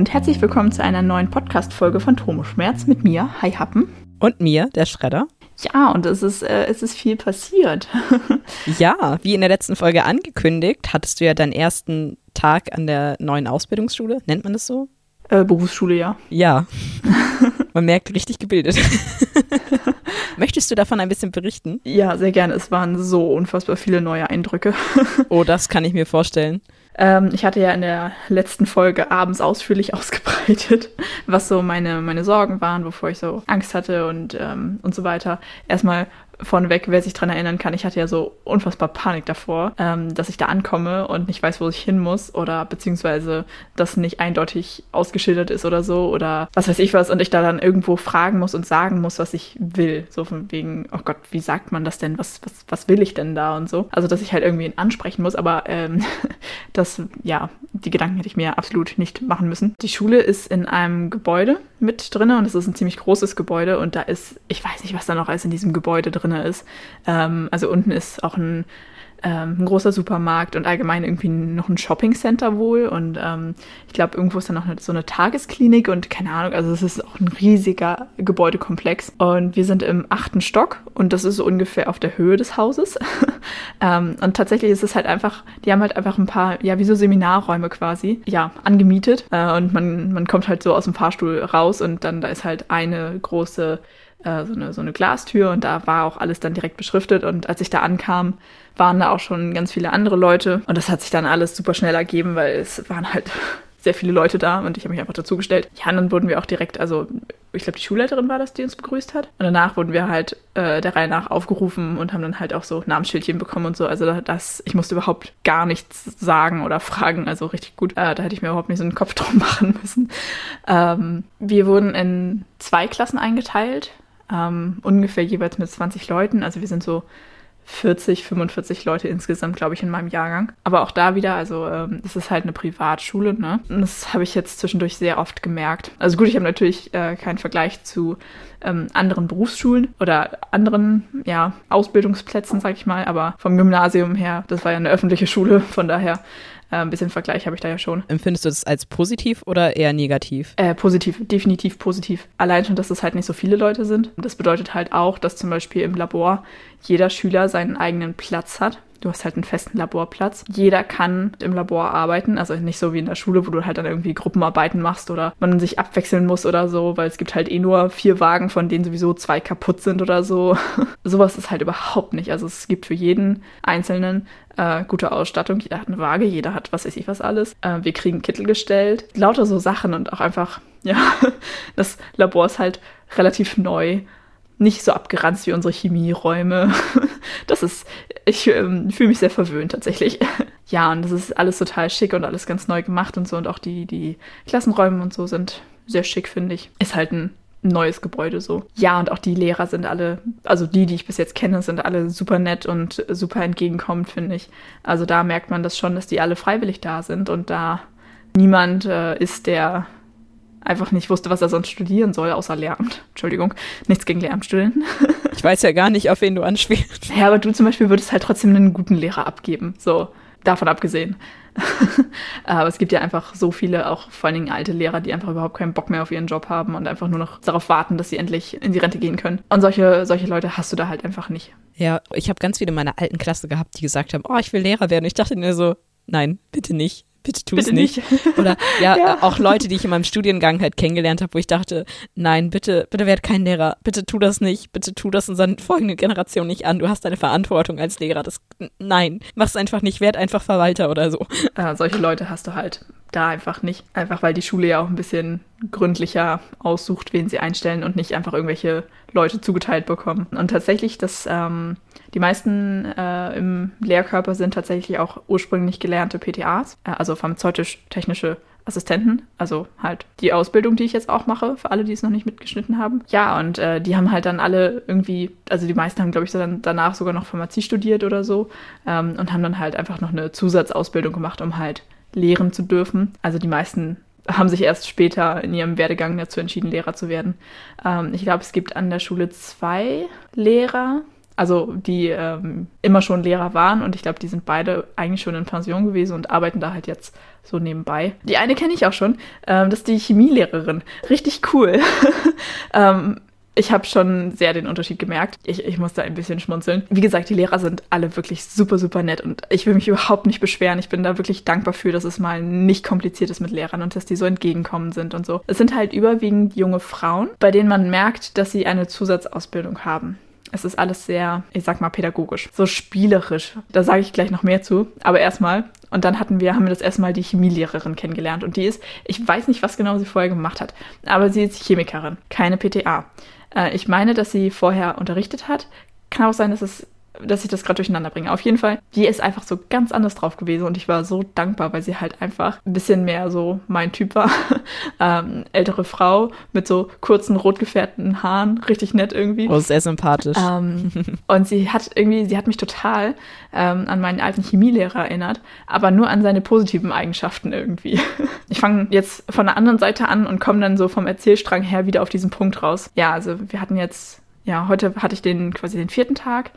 Und herzlich willkommen zu einer neuen Podcast-Folge von Tomo Schmerz mit mir, Hi Happen. Und mir, der Schredder. Ja, und es ist, äh, es ist viel passiert. ja, wie in der letzten Folge angekündigt, hattest du ja deinen ersten Tag an der neuen Ausbildungsschule. Nennt man das so? Äh, Berufsschule, ja. Ja. Man merkt, richtig gebildet. Möchtest du davon ein bisschen berichten? Ja, sehr gerne. Es waren so unfassbar viele neue Eindrücke. oh, das kann ich mir vorstellen. Ähm, ich hatte ja in der letzten Folge abends ausführlich ausgebreitet, was so meine, meine Sorgen waren, wovor ich so Angst hatte und, ähm, und so weiter. Erstmal vorneweg, wer sich daran erinnern kann, ich hatte ja so unfassbar Panik davor, ähm, dass ich da ankomme und nicht weiß, wo ich hin muss oder beziehungsweise das nicht eindeutig ausgeschildert ist oder so oder was weiß ich was und ich da dann irgendwo fragen muss und sagen muss, was ich will. So von wegen, oh Gott, wie sagt man das denn? Was, was, was will ich denn da und so? Also, dass ich halt irgendwie ansprechen muss, aber ähm, das, ja, die Gedanken hätte ich mir absolut nicht machen müssen. Die Schule ist in einem Gebäude mit drin und es ist ein ziemlich großes Gebäude und da ist, ich weiß nicht, was da noch alles in diesem Gebäude drin ist. Ähm, also unten ist auch ein ähm, ein großer Supermarkt und allgemein irgendwie noch ein Shoppingcenter wohl. Und ähm, ich glaube, irgendwo ist dann noch eine, so eine Tagesklinik und keine Ahnung, also es ist auch ein riesiger Gebäudekomplex. Und wir sind im achten Stock und das ist so ungefähr auf der Höhe des Hauses. ähm, und tatsächlich ist es halt einfach, die haben halt einfach ein paar, ja, wie so Seminarräume quasi, ja, angemietet. Äh, und man, man kommt halt so aus dem Fahrstuhl raus und dann da ist halt eine große äh, so, eine, so eine Glastür und da war auch alles dann direkt beschriftet. Und als ich da ankam, waren da auch schon ganz viele andere Leute. Und das hat sich dann alles super schnell ergeben, weil es waren halt sehr viele Leute da und ich habe mich einfach dazugestellt. Ja, und dann wurden wir auch direkt, also ich glaube, die Schulleiterin war das, die uns begrüßt hat. Und danach wurden wir halt äh, der Reihe nach aufgerufen und haben dann halt auch so Namensschildchen bekommen und so. Also das, ich musste überhaupt gar nichts sagen oder fragen. Also richtig gut. Äh, da hätte ich mir überhaupt nicht so einen Kopf drum machen müssen. Ähm, wir wurden in zwei Klassen eingeteilt ähm, ungefähr jeweils mit 20 Leuten. Also wir sind so 40, 45 Leute insgesamt, glaube ich, in meinem Jahrgang. Aber auch da wieder, also ähm, das ist halt eine Privatschule, ne? Und das habe ich jetzt zwischendurch sehr oft gemerkt. Also gut, ich habe natürlich äh, keinen Vergleich zu ähm, anderen Berufsschulen oder anderen, ja, Ausbildungsplätzen, sag ich mal, aber vom Gymnasium her, das war ja eine öffentliche Schule, von daher äh, ein bisschen Vergleich habe ich da ja schon. Empfindest du das als positiv oder eher negativ? Äh, positiv, definitiv positiv. Allein schon, dass es halt nicht so viele Leute sind. Das bedeutet halt auch, dass zum Beispiel im Labor jeder Schüler seinen eigenen Platz hat. Du hast halt einen festen Laborplatz. Jeder kann im Labor arbeiten, also nicht so wie in der Schule, wo du halt dann irgendwie Gruppenarbeiten machst oder man sich abwechseln muss oder so, weil es gibt halt eh nur vier Wagen, von denen sowieso zwei kaputt sind oder so. Sowas ist halt überhaupt nicht. Also es gibt für jeden Einzelnen äh, gute Ausstattung. Jeder hat eine Waage, jeder hat was weiß ich was alles. Äh, wir kriegen Kittel gestellt. Lauter so Sachen und auch einfach, ja, das Labor ist halt relativ neu nicht so abgeranzt wie unsere Chemieräume. Das ist, ich ähm, fühle mich sehr verwöhnt tatsächlich. Ja, und das ist alles total schick und alles ganz neu gemacht und so. Und auch die, die Klassenräume und so sind sehr schick, finde ich. Ist halt ein neues Gebäude so. Ja, und auch die Lehrer sind alle, also die, die ich bis jetzt kenne, sind alle super nett und super entgegenkommend, finde ich. Also da merkt man das schon, dass die alle freiwillig da sind und da niemand äh, ist, der einfach nicht wusste, was er sonst studieren soll, außer Lehramt. Entschuldigung, nichts gegen Lehramtsstudenten. ich weiß ja gar nicht, auf wen du anspielst. Ja, aber du zum Beispiel würdest halt trotzdem einen guten Lehrer abgeben. So, davon abgesehen. aber es gibt ja einfach so viele, auch vor allen Dingen alte Lehrer, die einfach überhaupt keinen Bock mehr auf ihren Job haben und einfach nur noch darauf warten, dass sie endlich in die Rente gehen können. Und solche, solche Leute hast du da halt einfach nicht. Ja, ich habe ganz viele in meiner alten Klasse gehabt, die gesagt haben, oh, ich will Lehrer werden. Ich dachte mir so, nein, bitte nicht bitte tu es nicht. nicht. Oder ja, ja, auch Leute, die ich in meinem Studiengang halt kennengelernt habe, wo ich dachte, nein, bitte, bitte werd kein Lehrer, bitte tu das nicht, bitte tu das unseren folgenden Generationen nicht an. Du hast deine Verantwortung als Lehrer. Das nein, mach's einfach nicht, werd einfach Verwalter oder so. Äh, solche Leute hast du halt da einfach nicht. Einfach weil die Schule ja auch ein bisschen gründlicher aussucht, wen sie einstellen und nicht einfach irgendwelche Leute zugeteilt bekommen. Und tatsächlich, das, ähm, die meisten äh, im Lehrkörper sind tatsächlich auch ursprünglich gelernte PTAs, äh, also pharmazeutisch-technische Assistenten, also halt die Ausbildung, die ich jetzt auch mache, für alle, die es noch nicht mitgeschnitten haben. Ja, und äh, die haben halt dann alle irgendwie, also die meisten haben, glaube ich, dann danach sogar noch Pharmazie studiert oder so ähm, und haben dann halt einfach noch eine Zusatzausbildung gemacht, um halt lehren zu dürfen. Also die meisten haben sich erst später in ihrem Werdegang dazu entschieden, Lehrer zu werden. Ähm, ich glaube, es gibt an der Schule zwei Lehrer, also die ähm, immer schon Lehrer waren und ich glaube, die sind beide eigentlich schon in Pension gewesen und arbeiten da halt jetzt so nebenbei. Die eine kenne ich auch schon, ähm, das ist die Chemielehrerin. Richtig cool. ähm, ich habe schon sehr den Unterschied gemerkt. Ich, ich muss da ein bisschen schmunzeln. Wie gesagt, die Lehrer sind alle wirklich super, super nett und ich will mich überhaupt nicht beschweren. Ich bin da wirklich dankbar für, dass es mal nicht kompliziert ist mit Lehrern und dass die so entgegenkommen sind und so. Es sind halt überwiegend junge Frauen, bei denen man merkt, dass sie eine Zusatzausbildung haben. Es ist alles sehr, ich sag mal, pädagogisch, so spielerisch. Da sage ich gleich noch mehr zu. Aber erstmal, und dann hatten wir, haben wir das erstmal die Chemielehrerin kennengelernt. Und die ist, ich weiß nicht, was genau sie vorher gemacht hat, aber sie ist Chemikerin, keine PTA. Äh, ich meine, dass sie vorher unterrichtet hat. Kann auch sein, dass es dass ich das gerade durcheinander bringe. Auf jeden Fall, die ist einfach so ganz anders drauf gewesen und ich war so dankbar, weil sie halt einfach ein bisschen mehr so mein Typ war. ähm, ältere Frau mit so kurzen, rot gefärbten Haaren, richtig nett irgendwie. Oh, sehr sympathisch. Ähm, und sie hat irgendwie, sie hat mich total ähm, an meinen alten Chemielehrer erinnert, aber nur an seine positiven Eigenschaften irgendwie. ich fange jetzt von der anderen Seite an und komme dann so vom Erzählstrang her wieder auf diesen Punkt raus. Ja, also wir hatten jetzt ja, heute hatte ich den quasi den vierten Tag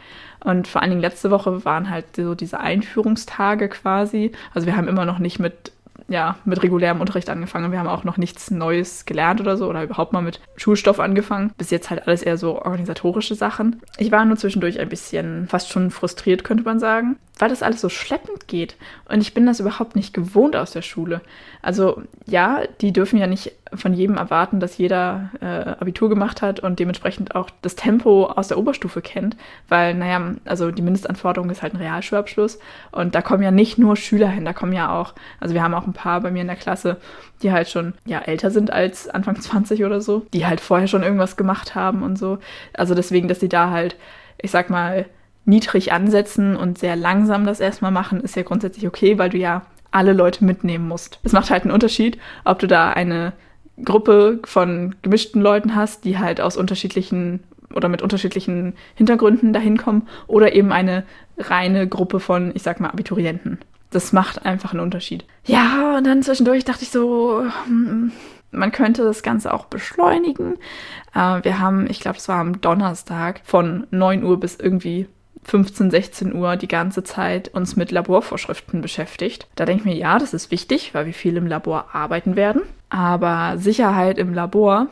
und vor allen Dingen letzte Woche waren halt so diese Einführungstage quasi. Also wir haben immer noch nicht mit ja, mit regulärem Unterricht angefangen. Wir haben auch noch nichts Neues gelernt oder so oder überhaupt mal mit Schulstoff angefangen. Bis jetzt halt alles eher so organisatorische Sachen. Ich war nur zwischendurch ein bisschen fast schon frustriert, könnte man sagen, weil das alles so schleppend geht. Und ich bin das überhaupt nicht gewohnt aus der Schule. Also ja, die dürfen ja nicht von jedem erwarten, dass jeder äh, Abitur gemacht hat und dementsprechend auch das Tempo aus der Oberstufe kennt, weil, naja, also die Mindestanforderung ist halt ein Realschulabschluss und da kommen ja nicht nur Schüler hin, da kommen ja auch, also wir haben auch ein paar bei mir in der Klasse, die halt schon ja älter sind als Anfang 20 oder so, die halt vorher schon irgendwas gemacht haben und so. Also deswegen, dass sie da halt, ich sag mal, niedrig ansetzen und sehr langsam das erstmal machen, ist ja grundsätzlich okay, weil du ja alle Leute mitnehmen musst. Es macht halt einen Unterschied, ob du da eine Gruppe von gemischten Leuten hast, die halt aus unterschiedlichen oder mit unterschiedlichen Hintergründen dahin kommen oder eben eine reine Gruppe von, ich sag mal, Abiturienten. Das macht einfach einen Unterschied. Ja, und dann zwischendurch dachte ich so, hm, man könnte das Ganze auch beschleunigen. Äh, wir haben, ich glaube, es war am Donnerstag von 9 Uhr bis irgendwie 15, 16 Uhr die ganze Zeit uns mit Laborvorschriften beschäftigt. Da denke ich mir, ja, das ist wichtig, weil wir viel im Labor arbeiten werden. Aber Sicherheit im Labor,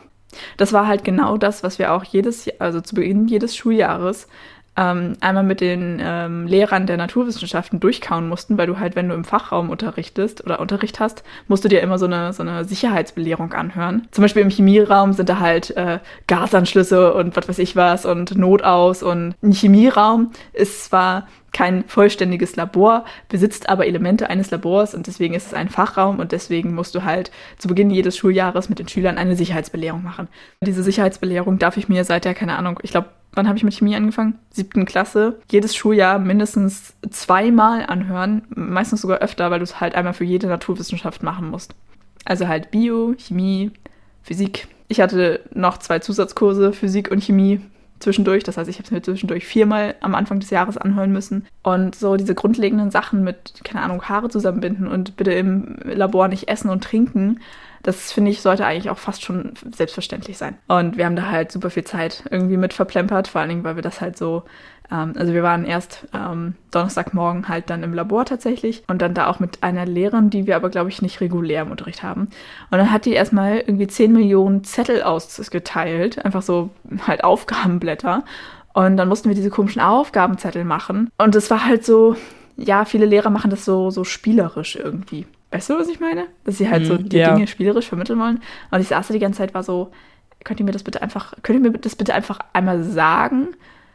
das war halt genau das, was wir auch jedes, also zu Beginn jedes Schuljahres ähm, einmal mit den ähm, Lehrern der Naturwissenschaften durchkauen mussten, weil du halt, wenn du im Fachraum unterrichtest oder Unterricht hast, musst du dir immer so eine, so eine Sicherheitsbelehrung anhören. Zum Beispiel im Chemieraum sind da halt äh, Gasanschlüsse und was weiß ich was und Notaus und ein Chemieraum ist zwar kein vollständiges Labor, besitzt aber Elemente eines Labors und deswegen ist es ein Fachraum und deswegen musst du halt zu Beginn jedes Schuljahres mit den Schülern eine Sicherheitsbelehrung machen. Diese Sicherheitsbelehrung darf ich mir seit der, keine Ahnung, ich glaube wann habe ich mit Chemie angefangen? Siebten Klasse. Jedes Schuljahr mindestens zweimal anhören, meistens sogar öfter, weil du es halt einmal für jede Naturwissenschaft machen musst. Also halt Bio, Chemie, Physik. Ich hatte noch zwei Zusatzkurse, Physik und Chemie zwischendurch. Das heißt, ich habe es mir zwischendurch viermal am Anfang des Jahres anhören müssen. Und so diese grundlegenden Sachen mit, keine Ahnung, Haare zusammenbinden und bitte im Labor nicht essen und trinken, das finde ich, sollte eigentlich auch fast schon selbstverständlich sein. Und wir haben da halt super viel Zeit irgendwie mit verplempert, vor allen Dingen, weil wir das halt so, ähm, also wir waren erst ähm, Donnerstagmorgen halt dann im Labor tatsächlich und dann da auch mit einer Lehrerin, die wir aber, glaube ich, nicht regulär im Unterricht haben. Und dann hat die erstmal irgendwie 10 Millionen Zettel ausgeteilt, einfach so halt Aufgabenblätter. Und dann mussten wir diese komischen Aufgabenzettel machen. Und es war halt so, ja, viele Lehrer machen das so, so spielerisch irgendwie. Weißt du, was ich meine? Dass sie halt mm, so mhm, die ja. Dinge spielerisch vermitteln wollen. Und ich saß da die ganze Zeit, war so, könnt ihr mir das bitte einfach, könnt ihr mir das bitte einfach einmal sagen,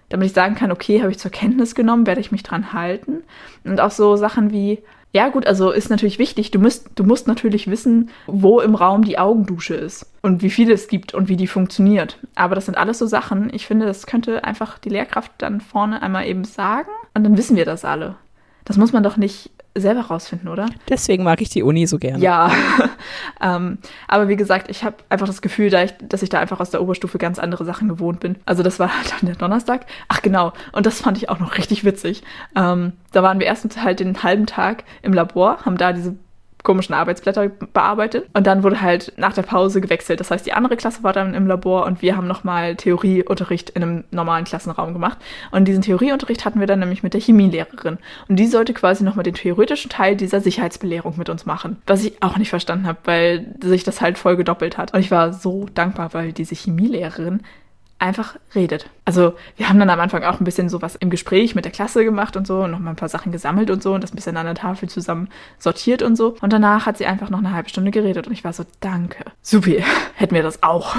damit ich sagen kann, okay, habe ich zur Kenntnis genommen, werde ich mich dran halten. Und auch so Sachen wie, ja gut, also ist natürlich wichtig, du musst, du musst natürlich wissen, wo im Raum die Augendusche ist und wie viele es gibt und wie die funktioniert. Aber das sind alles so Sachen, ich finde, das könnte einfach die Lehrkraft dann vorne einmal eben sagen und dann wissen wir das alle. Das muss man doch nicht selber rausfinden, oder? Deswegen mag ich die Uni so gerne. Ja, ähm, aber wie gesagt, ich habe einfach das Gefühl, da ich, dass ich da einfach aus der Oberstufe ganz andere Sachen gewohnt bin. Also das war halt dann der Donnerstag. Ach genau, und das fand ich auch noch richtig witzig. Ähm, da waren wir erstens halt den halben Tag im Labor, haben da diese komischen Arbeitsblätter bearbeitet. Und dann wurde halt nach der Pause gewechselt. Das heißt, die andere Klasse war dann im Labor und wir haben nochmal Theorieunterricht in einem normalen Klassenraum gemacht. Und diesen Theorieunterricht hatten wir dann nämlich mit der Chemielehrerin. Und die sollte quasi nochmal den theoretischen Teil dieser Sicherheitsbelehrung mit uns machen. Was ich auch nicht verstanden habe, weil sich das halt voll gedoppelt hat. Und ich war so dankbar, weil diese Chemielehrerin einfach redet. Also wir haben dann am Anfang auch ein bisschen sowas im Gespräch mit der Klasse gemacht und so und nochmal ein paar Sachen gesammelt und so und das ein bisschen an der Tafel zusammen sortiert und so. Und danach hat sie einfach noch eine halbe Stunde geredet und ich war so, danke. Supi, hätten wir das auch.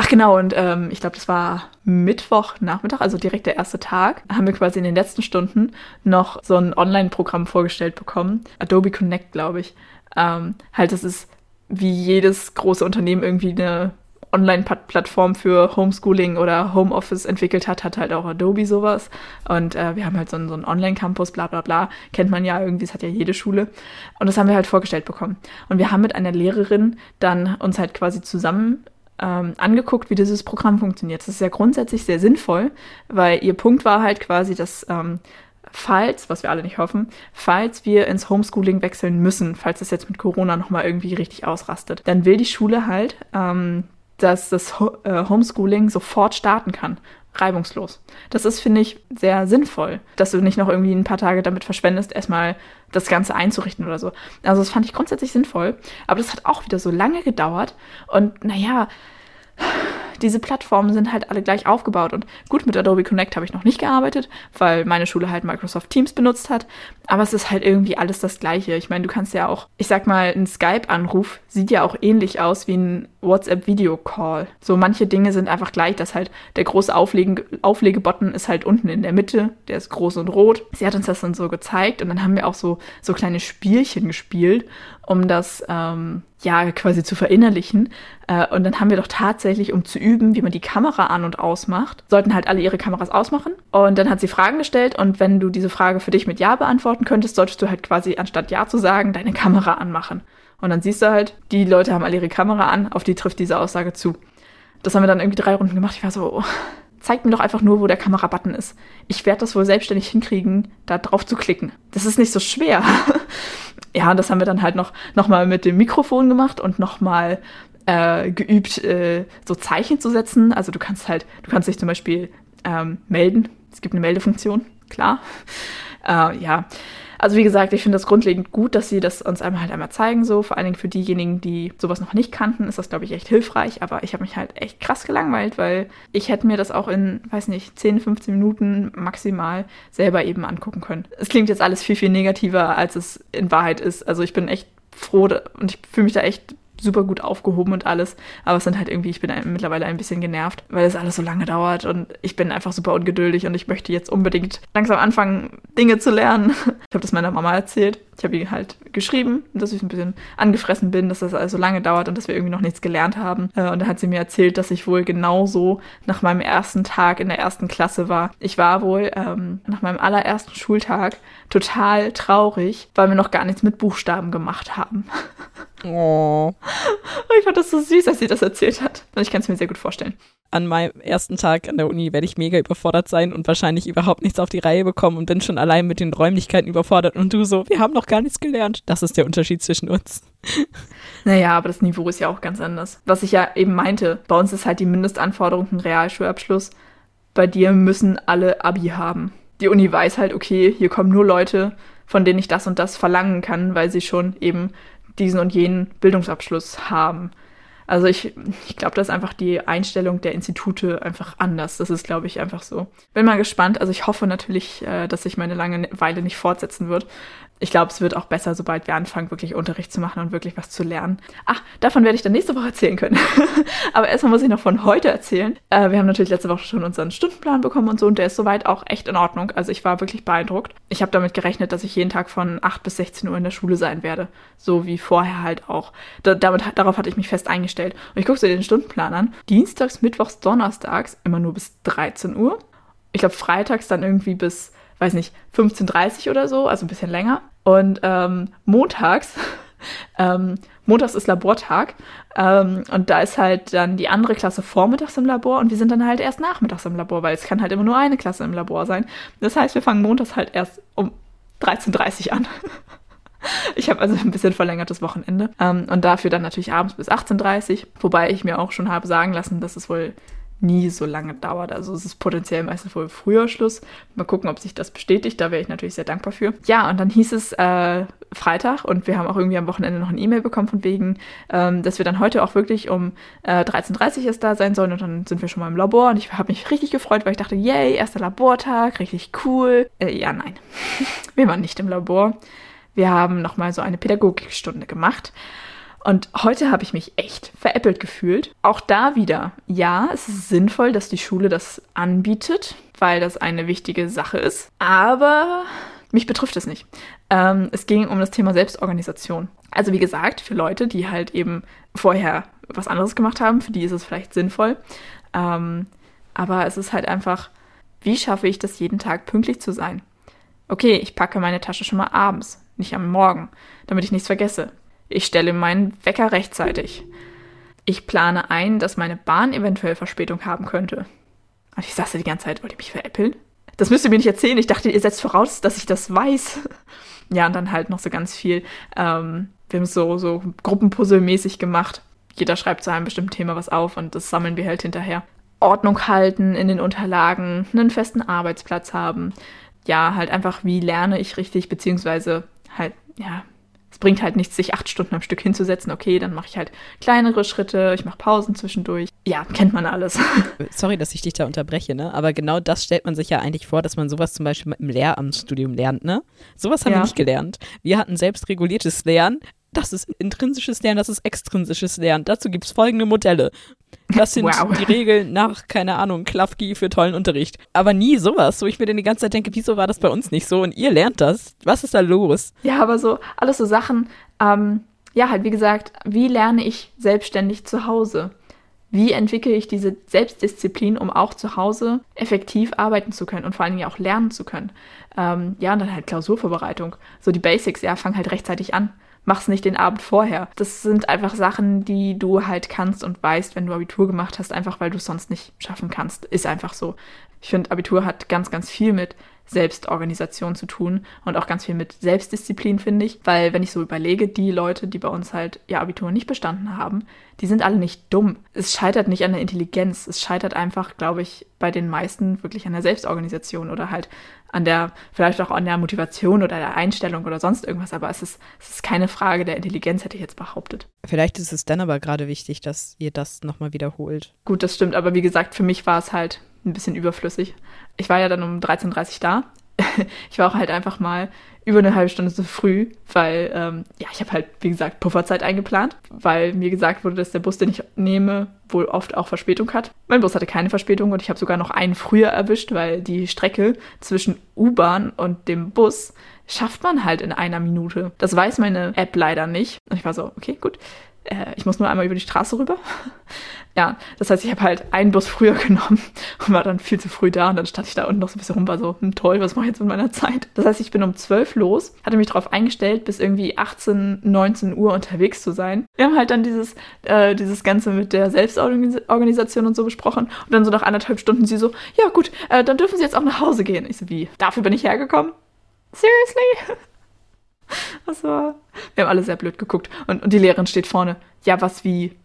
Ach genau, und ähm, ich glaube, das war Mittwochnachmittag, also direkt der erste Tag, haben wir quasi in den letzten Stunden noch so ein Online-Programm vorgestellt bekommen. Adobe Connect, glaube ich. Ähm, halt, das ist wie jedes große Unternehmen irgendwie eine Online-Plattform für Homeschooling oder Homeoffice entwickelt hat, hat halt auch Adobe sowas. Und äh, wir haben halt so einen, so einen Online-Campus, bla bla bla. Kennt man ja irgendwie, das hat ja jede Schule. Und das haben wir halt vorgestellt bekommen. Und wir haben mit einer Lehrerin dann uns halt quasi zusammen ähm, angeguckt, wie dieses Programm funktioniert. Das ist ja grundsätzlich sehr sinnvoll, weil ihr Punkt war halt quasi, dass ähm, falls, was wir alle nicht hoffen, falls wir ins Homeschooling wechseln müssen, falls das jetzt mit Corona nochmal irgendwie richtig ausrastet, dann will die Schule halt ähm, dass das äh, Homeschooling sofort starten kann. Reibungslos. Das ist, finde ich, sehr sinnvoll, dass du nicht noch irgendwie ein paar Tage damit verschwendest, erstmal das Ganze einzurichten oder so. Also das fand ich grundsätzlich sinnvoll. Aber das hat auch wieder so lange gedauert. Und naja, diese Plattformen sind halt alle gleich aufgebaut. Und gut, mit Adobe Connect habe ich noch nicht gearbeitet, weil meine Schule halt Microsoft Teams benutzt hat. Aber es ist halt irgendwie alles das Gleiche. Ich meine, du kannst ja auch, ich sag mal, ein Skype-Anruf sieht ja auch ähnlich aus wie ein WhatsApp-Video-Call. So manche Dinge sind einfach gleich, dass halt der große Auflegen, Auflegebutton ist halt unten in der Mitte, der ist groß und rot. Sie hat uns das dann so gezeigt und dann haben wir auch so, so kleine Spielchen gespielt, um das ähm, ja quasi zu verinnerlichen. Äh, und dann haben wir doch tatsächlich, um zu üben, wie man die Kamera an- und ausmacht, sollten halt alle ihre Kameras ausmachen. Und dann hat sie Fragen gestellt und wenn du diese Frage für dich mit Ja beantworten könntest, solltest du halt quasi anstatt Ja zu sagen, deine Kamera anmachen. Und dann siehst du halt, die Leute haben alle ihre Kamera an, auf die trifft diese Aussage zu. Das haben wir dann irgendwie drei Runden gemacht. Ich war so, oh, zeigt mir doch einfach nur, wo der Kamerabutton ist. Ich werde das wohl selbstständig hinkriegen, da drauf zu klicken. Das ist nicht so schwer. ja, das haben wir dann halt noch, noch mal mit dem Mikrofon gemacht und noch mal äh, geübt, äh, so Zeichen zu setzen. Also du kannst halt, du kannst dich zum Beispiel ähm, melden. Es gibt eine Meldefunktion, klar. Äh, ja, also wie gesagt, ich finde das grundlegend gut, dass sie das uns einmal halt einmal zeigen, so. Vor allen Dingen für diejenigen, die sowas noch nicht kannten, ist das, glaube ich, echt hilfreich. Aber ich habe mich halt echt krass gelangweilt, weil ich hätte mir das auch in, weiß nicht, 10, 15 Minuten maximal selber eben angucken können. Es klingt jetzt alles viel, viel negativer, als es in Wahrheit ist. Also ich bin echt froh und ich fühle mich da echt super gut aufgehoben und alles. Aber es sind halt irgendwie, ich bin mittlerweile ein bisschen genervt, weil es alles so lange dauert und ich bin einfach super ungeduldig und ich möchte jetzt unbedingt langsam anfangen, Dinge zu lernen. Ich habe das meiner Mama erzählt. Ich habe ihr halt geschrieben, dass ich ein bisschen angefressen bin, dass das alles so lange dauert und dass wir irgendwie noch nichts gelernt haben. Äh, und dann hat sie mir erzählt, dass ich wohl genauso nach meinem ersten Tag in der ersten Klasse war. Ich war wohl ähm, nach meinem allerersten Schultag total traurig, weil wir noch gar nichts mit Buchstaben gemacht haben. Oh. Ich fand das so süß, als sie das erzählt hat. Und ich kann es mir sehr gut vorstellen. An meinem ersten Tag an der Uni werde ich mega überfordert sein und wahrscheinlich überhaupt nichts auf die Reihe bekommen und bin schon allein mit den Räumlichkeiten überfordert. Und du so, wir haben noch gar nichts gelernt. Das ist der Unterschied zwischen uns. Naja, aber das Niveau ist ja auch ganz anders. Was ich ja eben meinte, bei uns ist halt die Mindestanforderung ein Realschulabschluss. Bei dir müssen alle Abi haben. Die Uni weiß halt, okay, hier kommen nur Leute, von denen ich das und das verlangen kann, weil sie schon eben diesen und jenen Bildungsabschluss haben. Also ich, ich glaube, das ist einfach die Einstellung der Institute einfach anders. Das ist, glaube ich, einfach so. Bin mal gespannt. Also ich hoffe natürlich, äh, dass sich meine lange Weile nicht fortsetzen wird ich glaube, es wird auch besser, sobald wir anfangen, wirklich Unterricht zu machen und wirklich was zu lernen. Ach, davon werde ich dann nächste Woche erzählen können. Aber erstmal muss ich noch von heute erzählen. Äh, wir haben natürlich letzte Woche schon unseren Stundenplan bekommen und so und der ist soweit auch echt in Ordnung. Also ich war wirklich beeindruckt. Ich habe damit gerechnet, dass ich jeden Tag von 8 bis 16 Uhr in der Schule sein werde. So wie vorher halt auch. Da, damit, darauf hatte ich mich fest eingestellt. Und ich gucke so den Stundenplan an. Dienstags, Mittwochs, Donnerstags immer nur bis 13 Uhr. Ich glaube, freitags dann irgendwie bis weiß nicht, 15.30 oder so, also ein bisschen länger. Und ähm, montags, ähm, montags ist Labortag ähm, und da ist halt dann die andere Klasse vormittags im Labor und wir sind dann halt erst nachmittags im Labor, weil es kann halt immer nur eine Klasse im Labor sein. Das heißt, wir fangen montags halt erst um 13.30 Uhr an. Ich habe also ein bisschen verlängertes Wochenende ähm, und dafür dann natürlich abends bis 18.30 Uhr, wobei ich mir auch schon habe sagen lassen, dass es wohl nie so lange dauert. Also es ist potenziell meistens wohl früher Schluss. Mal gucken, ob sich das bestätigt. Da wäre ich natürlich sehr dankbar für. Ja, und dann hieß es äh, Freitag und wir haben auch irgendwie am Wochenende noch eine E-Mail bekommen von wegen, ähm, dass wir dann heute auch wirklich um äh, 13.30 Uhr erst da sein sollen und dann sind wir schon mal im Labor und ich habe mich richtig gefreut, weil ich dachte, yay, erster Labortag, richtig cool. Äh, ja, nein, wir waren nicht im Labor. Wir haben nochmal so eine Pädagogikstunde gemacht. Und heute habe ich mich echt veräppelt gefühlt. Auch da wieder, ja, es ist sinnvoll, dass die Schule das anbietet, weil das eine wichtige Sache ist. Aber mich betrifft es nicht. Ähm, es ging um das Thema Selbstorganisation. Also wie gesagt, für Leute, die halt eben vorher was anderes gemacht haben, für die ist es vielleicht sinnvoll. Ähm, aber es ist halt einfach, wie schaffe ich das jeden Tag pünktlich zu sein? Okay, ich packe meine Tasche schon mal abends, nicht am Morgen, damit ich nichts vergesse. Ich stelle meinen Wecker rechtzeitig. Ich plane ein, dass meine Bahn eventuell Verspätung haben könnte. Und ich saß da die ganze Zeit, wollt ihr mich veräppeln? Das müsst ihr mir nicht erzählen. Ich dachte, ihr setzt voraus, dass ich das weiß. ja, und dann halt noch so ganz viel. Ähm, wir haben so, so Gruppenpuzzle-mäßig gemacht. Jeder schreibt zu einem bestimmten Thema was auf und das sammeln wir halt hinterher. Ordnung halten in den Unterlagen, einen festen Arbeitsplatz haben. Ja, halt einfach, wie lerne ich richtig, beziehungsweise halt, ja, es bringt halt nichts, sich acht Stunden am Stück hinzusetzen. Okay, dann mache ich halt kleinere Schritte, ich mache Pausen zwischendurch. Ja, kennt man alles. Sorry, dass ich dich da unterbreche, ne? Aber genau das stellt man sich ja eigentlich vor, dass man sowas zum Beispiel im Lehramtsstudium lernt, ne? Sowas haben ja. wir nicht gelernt. Wir hatten selbstreguliertes Lernen. Das ist intrinsisches Lernen, das ist extrinsisches Lernen. Dazu gibt es folgende Modelle. Das sind wow. die Regeln nach, keine Ahnung, Klafki für tollen Unterricht. Aber nie sowas, wo ich mir dann die ganze Zeit denke, wieso war das bei uns nicht so und ihr lernt das? Was ist da los? Ja, aber so, alles so Sachen, ähm, ja, halt wie gesagt, wie lerne ich selbstständig zu Hause? Wie entwickle ich diese Selbstdisziplin, um auch zu Hause effektiv arbeiten zu können und vor allen Dingen auch lernen zu können? Ähm, ja, und dann halt Klausurvorbereitung. So die Basics, ja, fang halt rechtzeitig an mach's nicht den Abend vorher. Das sind einfach Sachen, die du halt kannst und weißt, wenn du Abitur gemacht hast, einfach weil du es sonst nicht schaffen kannst. Ist einfach so. Ich finde, Abitur hat ganz, ganz viel mit Selbstorganisation zu tun und auch ganz viel mit Selbstdisziplin, finde ich. Weil, wenn ich so überlege, die Leute, die bei uns halt ihr Abitur nicht bestanden haben, die sind alle nicht dumm. Es scheitert nicht an der Intelligenz. Es scheitert einfach, glaube ich, bei den meisten wirklich an der Selbstorganisation oder halt an der, vielleicht auch an der Motivation oder der Einstellung oder sonst irgendwas. Aber es ist, es ist keine Frage der Intelligenz, hätte ich jetzt behauptet. Vielleicht ist es dann aber gerade wichtig, dass ihr das nochmal wiederholt. Gut, das stimmt. Aber wie gesagt, für mich war es halt ein bisschen überflüssig. Ich war ja dann um 13.30 Uhr da. ich war auch halt einfach mal über eine halbe Stunde zu früh, weil, ähm, ja, ich habe halt, wie gesagt, Pufferzeit eingeplant, weil mir gesagt wurde, dass der Bus, den ich nehme, wohl oft auch Verspätung hat. Mein Bus hatte keine Verspätung und ich habe sogar noch einen früher erwischt, weil die Strecke zwischen U-Bahn und dem Bus schafft man halt in einer Minute. Das weiß meine App leider nicht. Und ich war so, okay, gut äh, ich muss nur einmal über die Straße rüber. ja, das heißt, ich habe halt einen Bus früher genommen und war dann viel zu früh da und dann stand ich da unten noch so ein bisschen rum, war so, hm, toll, was mache ich jetzt mit meiner Zeit? Das heißt, ich bin um 12 los, hatte mich darauf eingestellt, bis irgendwie 18, 19 Uhr unterwegs zu sein. Wir haben halt dann dieses, äh, dieses Ganze mit der Selbstorganisation und so besprochen und dann so nach anderthalb Stunden sie so, ja gut, äh, dann dürfen sie jetzt auch nach Hause gehen. Ich so, wie? Dafür bin ich hergekommen? Seriously? Das. Wir haben alle sehr blöd geguckt. Und, und die Lehrerin steht vorne. Ja, was wie?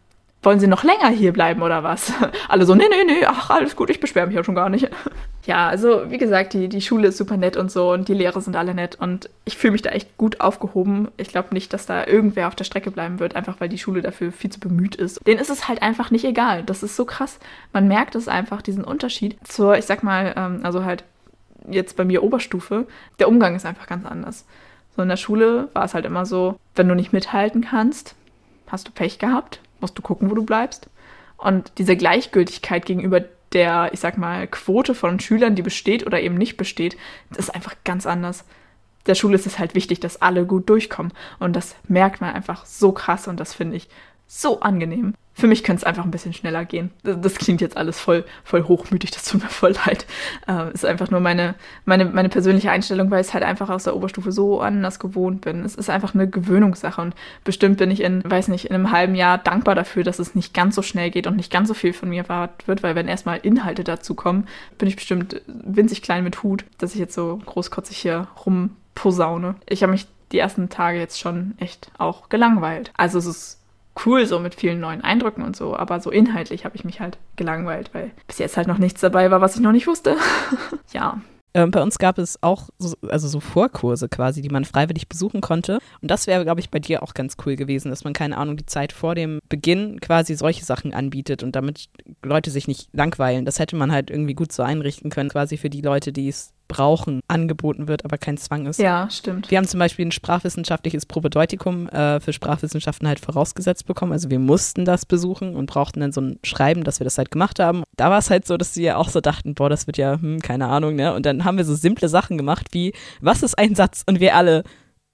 Wollen Sie noch länger hier bleiben oder was? Alle so, nee, nee, nee, ach, alles gut, ich beschwere mich ja schon gar nicht. Ja, also wie gesagt, die, die Schule ist super nett und so und die Lehrer sind alle nett und ich fühle mich da echt gut aufgehoben. Ich glaube nicht, dass da irgendwer auf der Strecke bleiben wird, einfach weil die Schule dafür viel zu bemüht ist. Denen ist es halt einfach nicht egal. Das ist so krass. Man merkt es einfach, diesen Unterschied zur, ich sag mal, ähm, also halt jetzt bei mir Oberstufe. Der Umgang ist einfach ganz anders. So in der Schule war es halt immer so, wenn du nicht mithalten kannst, hast du Pech gehabt, musst du gucken, wo du bleibst. Und diese Gleichgültigkeit gegenüber der, ich sag mal, Quote von Schülern, die besteht oder eben nicht besteht, das ist einfach ganz anders. Der Schule ist es halt wichtig, dass alle gut durchkommen. Und das merkt man einfach so krass und das finde ich so angenehm. Für mich könnte es einfach ein bisschen schneller gehen. Das, das, klingt jetzt alles voll, voll hochmütig, das tut mir voll leid. Ähm, ist einfach nur meine, meine, meine persönliche Einstellung, weil ich es halt einfach aus der Oberstufe so anders gewohnt bin. Es ist einfach eine Gewöhnungssache und bestimmt bin ich in, weiß nicht, in einem halben Jahr dankbar dafür, dass es nicht ganz so schnell geht und nicht ganz so viel von mir erwartet wird, weil wenn erstmal Inhalte dazu kommen, bin ich bestimmt winzig klein mit Hut, dass ich jetzt so großkotzig hier rum posaune. Ich habe mich die ersten Tage jetzt schon echt auch gelangweilt. Also es ist cool so mit vielen neuen Eindrücken und so, aber so inhaltlich habe ich mich halt gelangweilt, weil bis jetzt halt noch nichts dabei war, was ich noch nicht wusste. ja, ähm, bei uns gab es auch so, also so Vorkurse quasi, die man freiwillig besuchen konnte. Und das wäre, glaube ich, bei dir auch ganz cool gewesen, dass man, keine Ahnung, die Zeit vor dem Beginn quasi solche Sachen anbietet und damit Leute sich nicht langweilen. Das hätte man halt irgendwie gut so einrichten können, quasi für die Leute, die es brauchen, angeboten wird, aber kein Zwang ist. Ja, stimmt. Wir haben zum Beispiel ein sprachwissenschaftliches Probedeutikum äh, für Sprachwissenschaften halt vorausgesetzt bekommen. Also wir mussten das besuchen und brauchten dann so ein Schreiben, dass wir das halt gemacht haben. Da war es halt so, dass sie ja auch so dachten, boah, das wird ja, hm, keine Ahnung, ne? Und dann haben wir so simple Sachen gemacht wie, was ist ein Satz? Und wir alle,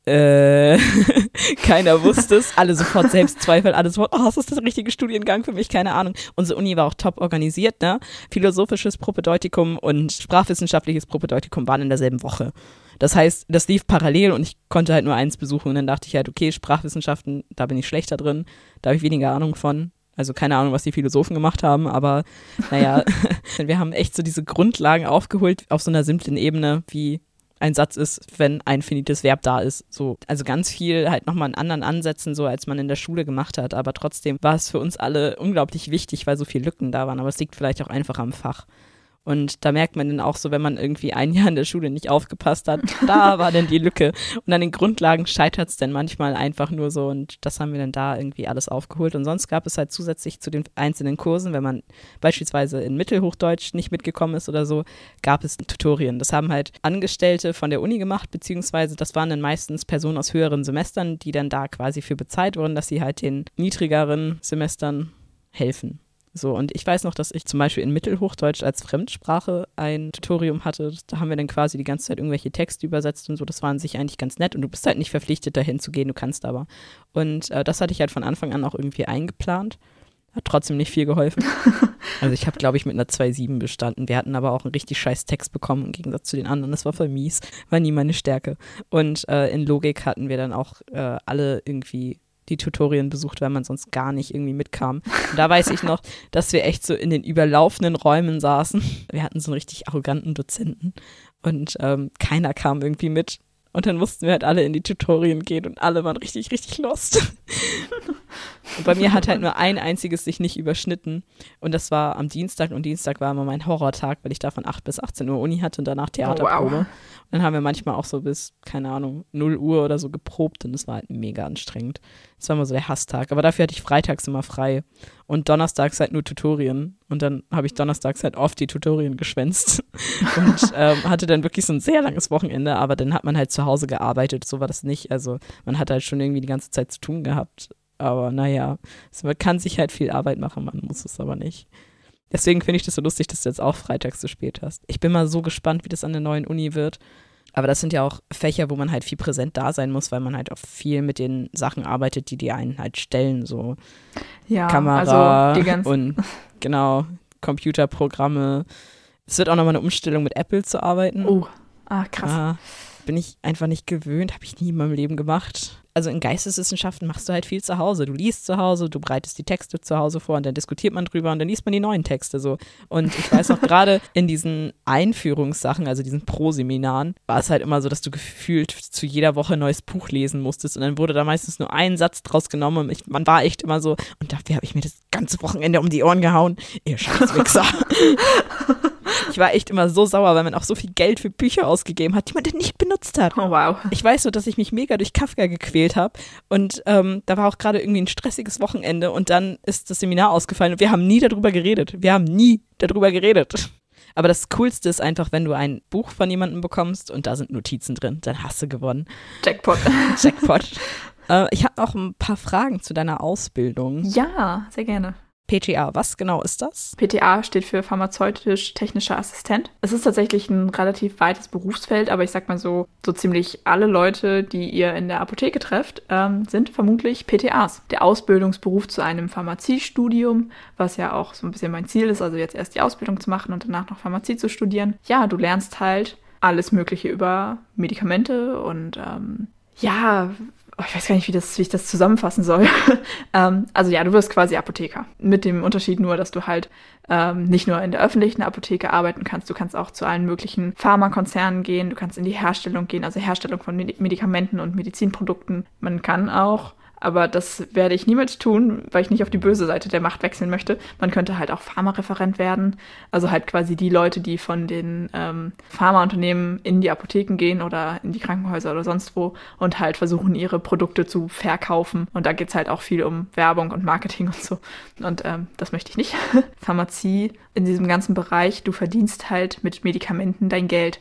äh, keiner wusste es, alle sofort Selbstzweifel, alle sofort, oh, ist das der richtige Studiengang für mich? Keine Ahnung. Unsere Uni war auch top organisiert, ne? Philosophisches Propedeutikum und sprachwissenschaftliches Propedeutikum waren in derselben Woche. Das heißt, das lief parallel und ich konnte halt nur eins besuchen und dann dachte ich halt, okay, Sprachwissenschaften, da bin ich schlechter drin, da habe ich weniger Ahnung von. Also keine Ahnung, was die Philosophen gemacht haben, aber naja, wir haben echt so diese Grundlagen aufgeholt auf so einer simplen Ebene wie ein Satz ist, wenn ein finites Verb da ist. So, also ganz viel halt nochmal in anderen Ansätzen, so als man in der Schule gemacht hat. Aber trotzdem war es für uns alle unglaublich wichtig, weil so viele Lücken da waren. Aber es liegt vielleicht auch einfach am Fach. Und da merkt man dann auch so, wenn man irgendwie ein Jahr in der Schule nicht aufgepasst hat, da war dann die Lücke. Und an den Grundlagen scheitert es dann manchmal einfach nur so. Und das haben wir dann da irgendwie alles aufgeholt. Und sonst gab es halt zusätzlich zu den einzelnen Kursen, wenn man beispielsweise in Mittelhochdeutsch nicht mitgekommen ist oder so, gab es Tutorien. Das haben halt Angestellte von der Uni gemacht, beziehungsweise das waren dann meistens Personen aus höheren Semestern, die dann da quasi für bezahlt wurden, dass sie halt den niedrigeren Semestern helfen. So, und ich weiß noch, dass ich zum Beispiel in Mittelhochdeutsch als Fremdsprache ein Tutorium hatte. Da haben wir dann quasi die ganze Zeit irgendwelche Texte übersetzt und so. Das war an sich eigentlich ganz nett. Und du bist halt nicht verpflichtet, dahin zu gehen, du kannst aber. Und äh, das hatte ich halt von Anfang an auch irgendwie eingeplant. Hat trotzdem nicht viel geholfen. also ich habe, glaube ich, mit einer 2,7 bestanden. Wir hatten aber auch einen richtig scheiß Text bekommen im Gegensatz zu den anderen. Das war voll mies. War nie meine Stärke. Und äh, in Logik hatten wir dann auch äh, alle irgendwie die Tutorien besucht, weil man sonst gar nicht irgendwie mitkam. Und da weiß ich noch, dass wir echt so in den überlaufenden Räumen saßen. Wir hatten so einen richtig arroganten Dozenten und ähm, keiner kam irgendwie mit. Und dann mussten wir halt alle in die Tutorien gehen und alle waren richtig, richtig lost. und bei mir hat halt nur ein einziges sich nicht überschnitten. Und das war am Dienstag. Und Dienstag war immer mein Horrortag, weil ich da von 8 bis 18 Uhr Uni hatte und danach Theaterprobe. Oh, wow. Und dann haben wir manchmal auch so bis, keine Ahnung, 0 Uhr oder so geprobt. Und das war halt mega anstrengend. Das war immer so der Hasstag. Aber dafür hatte ich freitags immer frei. Und donnerstags halt nur Tutorien. Und dann habe ich donnerstags halt oft die Tutorien geschwänzt. und ähm, hatte dann wirklich so ein sehr langes Wochenende. Aber dann hat man halt zu Hause gearbeitet. So war das nicht. Also man hat halt schon irgendwie die ganze Zeit zu tun gehabt. Aber naja, man kann sich halt viel Arbeit machen, man muss es aber nicht. Deswegen finde ich das so lustig, dass du jetzt auch freitags so spät hast. Ich bin mal so gespannt, wie das an der neuen Uni wird. Aber das sind ja auch Fächer, wo man halt viel präsent da sein muss, weil man halt auch viel mit den Sachen arbeitet, die die einen halt stellen, so ja, Kamera also und genau Computerprogramme. Es wird auch nochmal eine Umstellung mit Apple zu arbeiten. Oh, ah krass. Ah, bin ich einfach nicht gewöhnt, habe ich nie in meinem Leben gemacht also in Geisteswissenschaften machst du halt viel zu Hause. Du liest zu Hause, du bereitest die Texte zu Hause vor und dann diskutiert man drüber und dann liest man die neuen Texte so. Und ich weiß auch gerade in diesen Einführungssachen, also diesen Pro-Seminaren, war es halt immer so, dass du gefühlt zu jeder Woche ein neues Buch lesen musstest und dann wurde da meistens nur ein Satz draus genommen und ich, man war echt immer so, und dafür habe ich mir das ganze Wochenende um die Ohren gehauen. Ihr Scheißwichser. Ich war echt immer so sauer, weil man auch so viel Geld für Bücher ausgegeben hat, die man dann nicht benutzt hat. Oh wow. Ich weiß so, dass ich mich mega durch Kafka gequält habe und ähm, da war auch gerade irgendwie ein stressiges Wochenende und dann ist das Seminar ausgefallen und wir haben nie darüber geredet. Wir haben nie darüber geredet. Aber das Coolste ist einfach, wenn du ein Buch von jemandem bekommst und da sind Notizen drin, dann hast du gewonnen. Jackpot. Jackpot. äh, ich habe noch ein paar Fragen zu deiner Ausbildung. Ja, sehr gerne. PTA, was genau ist das? PTA steht für pharmazeutisch-technischer Assistent. Es ist tatsächlich ein relativ weites Berufsfeld, aber ich sag mal so, so ziemlich alle Leute, die ihr in der Apotheke trefft, ähm, sind vermutlich PTAs. Der Ausbildungsberuf zu einem Pharmaziestudium, was ja auch so ein bisschen mein Ziel ist, also jetzt erst die Ausbildung zu machen und danach noch Pharmazie zu studieren. Ja, du lernst halt alles Mögliche über Medikamente und ähm, ja, oh, ich weiß gar nicht, wie, das, wie ich das zusammenfassen soll. ähm, also ja, du wirst quasi Apotheker. Mit dem Unterschied nur, dass du halt ähm, nicht nur in der öffentlichen Apotheke arbeiten kannst, du kannst auch zu allen möglichen Pharmakonzernen gehen, du kannst in die Herstellung gehen, also Herstellung von Medikamenten und Medizinprodukten. Man kann auch aber das werde ich niemals tun, weil ich nicht auf die böse Seite der Macht wechseln möchte. Man könnte halt auch Pharmareferent werden. Also halt quasi die Leute, die von den ähm, Pharmaunternehmen in die Apotheken gehen oder in die Krankenhäuser oder sonst wo und halt versuchen, ihre Produkte zu verkaufen. Und da geht's halt auch viel um Werbung und Marketing und so. Und ähm, das möchte ich nicht. Pharmazie in diesem ganzen Bereich, du verdienst halt mit Medikamenten dein Geld.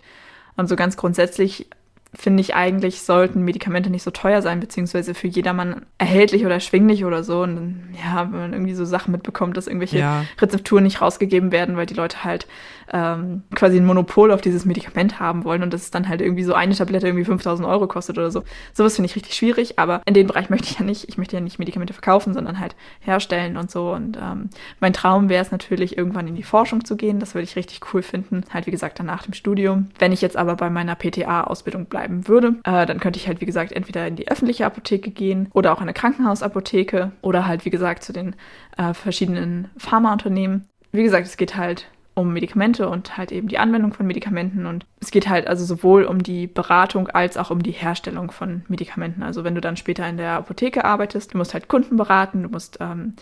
Und so ganz grundsätzlich finde ich eigentlich, sollten Medikamente nicht so teuer sein, beziehungsweise für jedermann erhältlich oder erschwinglich oder so. Und dann, ja, wenn man irgendwie so Sachen mitbekommt, dass irgendwelche ja. Rezepturen nicht rausgegeben werden, weil die Leute halt ähm, quasi ein Monopol auf dieses Medikament haben wollen und das ist dann halt irgendwie so eine Tablette irgendwie 5000 Euro kostet oder so. Sowas finde ich richtig schwierig, aber in dem Bereich möchte ich ja nicht, ich möchte ja nicht Medikamente verkaufen, sondern halt herstellen und so. Und ähm, mein Traum wäre es natürlich, irgendwann in die Forschung zu gehen. Das würde ich richtig cool finden. Halt, wie gesagt, danach dem Studium. Wenn ich jetzt aber bei meiner PTA-Ausbildung bleibe, bleiben würde, äh, dann könnte ich halt, wie gesagt, entweder in die öffentliche Apotheke gehen oder auch in eine Krankenhausapotheke oder halt, wie gesagt, zu den äh, verschiedenen Pharmaunternehmen. Wie gesagt, es geht halt um Medikamente und halt eben die Anwendung von Medikamenten. Und es geht halt also sowohl um die Beratung als auch um die Herstellung von Medikamenten. Also wenn du dann später in der Apotheke arbeitest, du musst halt Kunden beraten, du musst ähm,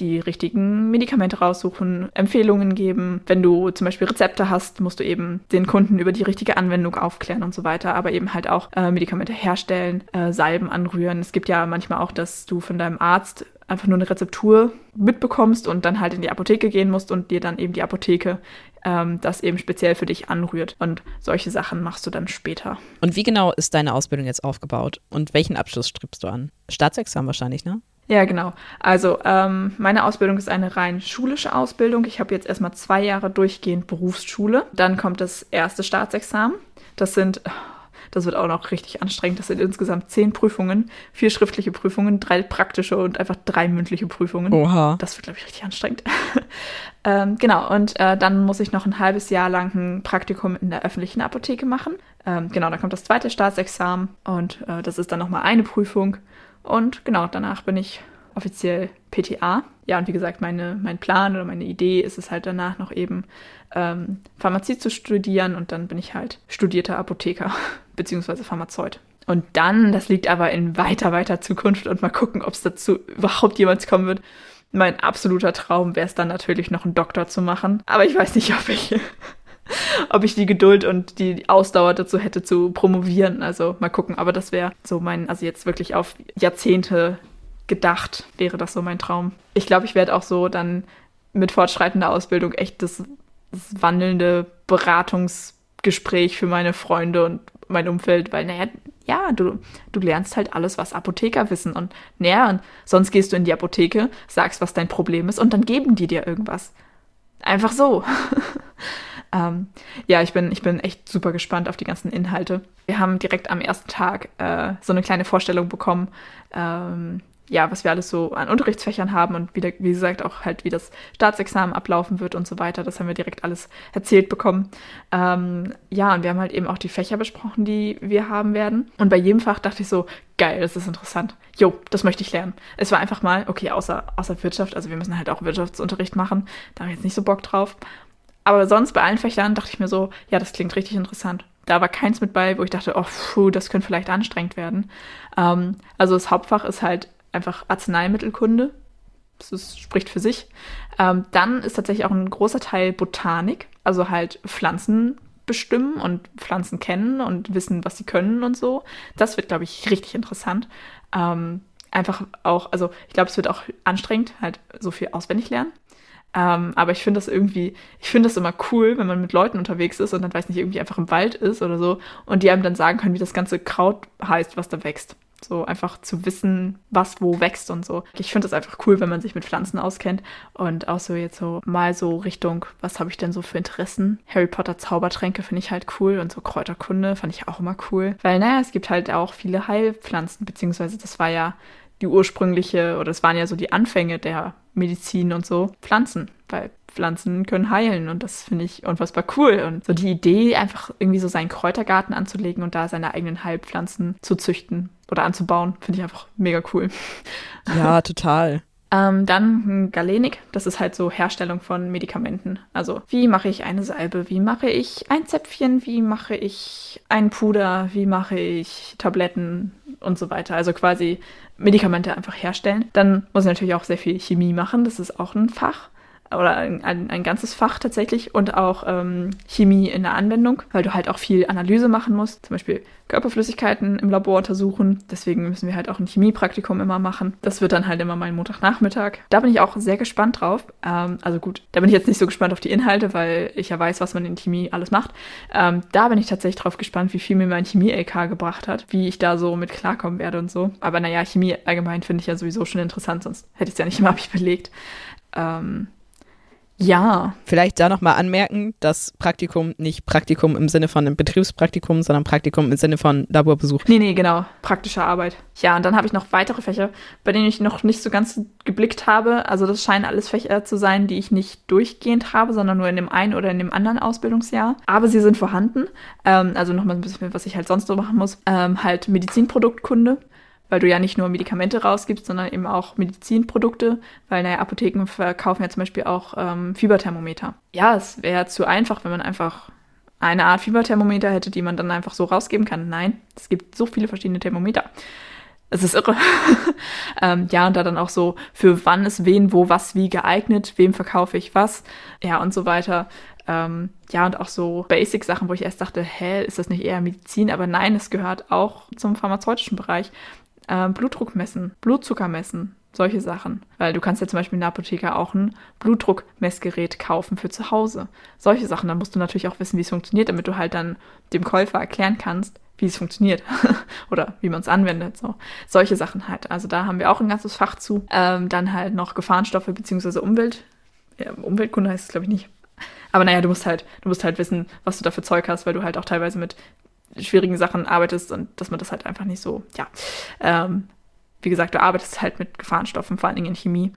die richtigen Medikamente raussuchen, Empfehlungen geben. Wenn du zum Beispiel Rezepte hast, musst du eben den Kunden über die richtige Anwendung aufklären und so weiter, aber eben halt auch äh, Medikamente herstellen, äh, Salben anrühren. Es gibt ja manchmal auch, dass du von deinem Arzt einfach nur eine Rezeptur mitbekommst und dann halt in die Apotheke gehen musst und dir dann eben die Apotheke ähm, das eben speziell für dich anrührt. Und solche Sachen machst du dann später. Und wie genau ist deine Ausbildung jetzt aufgebaut? Und welchen Abschluss strebst du an? Staatsexamen wahrscheinlich, ne? Ja, genau. Also ähm, meine Ausbildung ist eine rein schulische Ausbildung. Ich habe jetzt erstmal zwei Jahre durchgehend Berufsschule. Dann kommt das erste Staatsexamen. Das sind, das wird auch noch richtig anstrengend. Das sind insgesamt zehn Prüfungen, vier schriftliche Prüfungen, drei praktische und einfach drei mündliche Prüfungen. Oha. Das wird, glaube ich, richtig anstrengend. ähm, genau, und äh, dann muss ich noch ein halbes Jahr lang ein Praktikum in der öffentlichen Apotheke machen. Ähm, genau, dann kommt das zweite Staatsexamen und äh, das ist dann nochmal eine Prüfung. Und genau, danach bin ich offiziell PTA. Ja, und wie gesagt, meine, mein Plan oder meine Idee ist es halt danach noch eben ähm, Pharmazie zu studieren und dann bin ich halt studierter Apotheker bzw. Pharmazeut. Und dann, das liegt aber in weiter, weiter Zukunft und mal gucken, ob es dazu überhaupt jemals kommen wird. Mein absoluter Traum wäre es dann natürlich noch einen Doktor zu machen. Aber ich weiß nicht, ob ich ob ich die Geduld und die Ausdauer dazu hätte zu promovieren. Also mal gucken. Aber das wäre so mein, also jetzt wirklich auf Jahrzehnte gedacht, wäre das so mein Traum. Ich glaube, ich werde auch so dann mit fortschreitender Ausbildung echt das, das wandelnde Beratungsgespräch für meine Freunde und mein Umfeld, weil, naja, ja, du, du lernst halt alles, was Apotheker wissen. Und naja, und sonst gehst du in die Apotheke, sagst, was dein Problem ist, und dann geben die dir irgendwas. Einfach so. Ähm, ja, ich bin, ich bin echt super gespannt auf die ganzen Inhalte. Wir haben direkt am ersten Tag äh, so eine kleine Vorstellung bekommen, ähm, ja, was wir alles so an Unterrichtsfächern haben und wie, wie gesagt auch halt, wie das Staatsexamen ablaufen wird und so weiter. Das haben wir direkt alles erzählt bekommen. Ähm, ja, und wir haben halt eben auch die Fächer besprochen, die wir haben werden. Und bei jedem Fach dachte ich so, geil, das ist interessant. Jo, das möchte ich lernen. Es war einfach mal, okay, außer, außer Wirtschaft, also wir müssen halt auch Wirtschaftsunterricht machen, da habe ich jetzt nicht so Bock drauf. Aber sonst bei allen Fächern dachte ich mir so, ja, das klingt richtig interessant. Da war keins mit bei, wo ich dachte, oh, pfuh, das könnte vielleicht anstrengend werden. Ähm, also das Hauptfach ist halt einfach Arzneimittelkunde. Das ist, spricht für sich. Ähm, dann ist tatsächlich auch ein großer Teil Botanik, also halt Pflanzen bestimmen und Pflanzen kennen und wissen, was sie können und so. Das wird, glaube ich, richtig interessant. Ähm, einfach auch, also ich glaube, es wird auch anstrengend, halt so viel auswendig lernen. Ähm, aber ich finde das irgendwie, ich finde das immer cool, wenn man mit Leuten unterwegs ist und dann weiß nicht, irgendwie einfach im Wald ist oder so und die einem dann sagen können, wie das ganze Kraut heißt, was da wächst. So einfach zu wissen, was wo wächst und so. Ich finde das einfach cool, wenn man sich mit Pflanzen auskennt und auch so jetzt so mal so Richtung, was habe ich denn so für Interessen? Harry Potter Zaubertränke finde ich halt cool und so Kräuterkunde fand ich auch immer cool. Weil naja, es gibt halt auch viele Heilpflanzen, beziehungsweise das war ja die ursprüngliche, oder es waren ja so die Anfänge der Medizin und so, Pflanzen. Weil Pflanzen können heilen und das finde ich unfassbar cool. Und so die Idee, einfach irgendwie so seinen Kräutergarten anzulegen und da seine eigenen Heilpflanzen zu züchten oder anzubauen, finde ich einfach mega cool. Ja, total. Ähm, dann Galenik, das ist halt so Herstellung von Medikamenten. Also wie mache ich eine Salbe, wie mache ich ein Zäpfchen, wie mache ich ein Puder, wie mache ich Tabletten und so weiter. Also quasi Medikamente einfach herstellen. Dann muss ich natürlich auch sehr viel Chemie machen, das ist auch ein Fach oder ein, ein, ein, ganzes Fach tatsächlich und auch ähm, Chemie in der Anwendung, weil du halt auch viel Analyse machen musst, zum Beispiel Körperflüssigkeiten im Labor untersuchen. Deswegen müssen wir halt auch ein Chemiepraktikum immer machen. Das wird dann halt immer mein Montagnachmittag. Da bin ich auch sehr gespannt drauf. Ähm, also gut, da bin ich jetzt nicht so gespannt auf die Inhalte, weil ich ja weiß, was man in Chemie alles macht. Ähm, da bin ich tatsächlich drauf gespannt, wie viel mir mein Chemie-LK gebracht hat, wie ich da so mit klarkommen werde und so. Aber naja, Chemie allgemein finde ich ja sowieso schon interessant, sonst hätte ich es ja nicht immer belegt. Ähm, ja. Vielleicht da nochmal anmerken, dass Praktikum nicht Praktikum im Sinne von einem Betriebspraktikum, sondern Praktikum im Sinne von Laborbesuch. Nee, nee, genau. Praktische Arbeit. Ja, und dann habe ich noch weitere Fächer, bei denen ich noch nicht so ganz geblickt habe. Also das scheinen alles Fächer zu sein, die ich nicht durchgehend habe, sondern nur in dem einen oder in dem anderen Ausbildungsjahr. Aber sie sind vorhanden. Ähm, also nochmal ein bisschen, was ich halt sonst so machen muss. Ähm, halt Medizinproduktkunde weil du ja nicht nur Medikamente rausgibst, sondern eben auch Medizinprodukte, weil naja, Apotheken verkaufen ja zum Beispiel auch ähm, Fieberthermometer. Ja, es wäre zu einfach, wenn man einfach eine Art Fieberthermometer hätte, die man dann einfach so rausgeben kann. Nein, es gibt so viele verschiedene Thermometer. Es ist irre. ähm, ja, und da dann auch so, für wann ist wen, wo, was, wie geeignet, wem verkaufe ich was, ja, und so weiter. Ähm, ja, und auch so Basic-Sachen, wo ich erst dachte, hä, ist das nicht eher Medizin? Aber nein, es gehört auch zum pharmazeutischen Bereich äh, Blutdruck messen, Blutzucker messen, solche Sachen. Weil du kannst ja zum Beispiel in der Apotheke auch ein Blutdruckmessgerät kaufen für zu Hause. Solche Sachen. Da musst du natürlich auch wissen, wie es funktioniert, damit du halt dann dem Käufer erklären kannst, wie es funktioniert oder wie man es anwendet. So. Solche Sachen halt. Also da haben wir auch ein ganzes Fach zu. Ähm, dann halt noch Gefahrenstoffe bzw. Umwelt. Ja, Umweltkunde heißt es, glaube ich, nicht. Aber naja, du musst halt, du musst halt wissen, was du da für Zeug hast, weil du halt auch teilweise mit schwierigen Sachen arbeitest und dass man das halt einfach nicht so, ja. Ähm, wie gesagt, du arbeitest halt mit Gefahrenstoffen, vor allen Dingen in Chemie.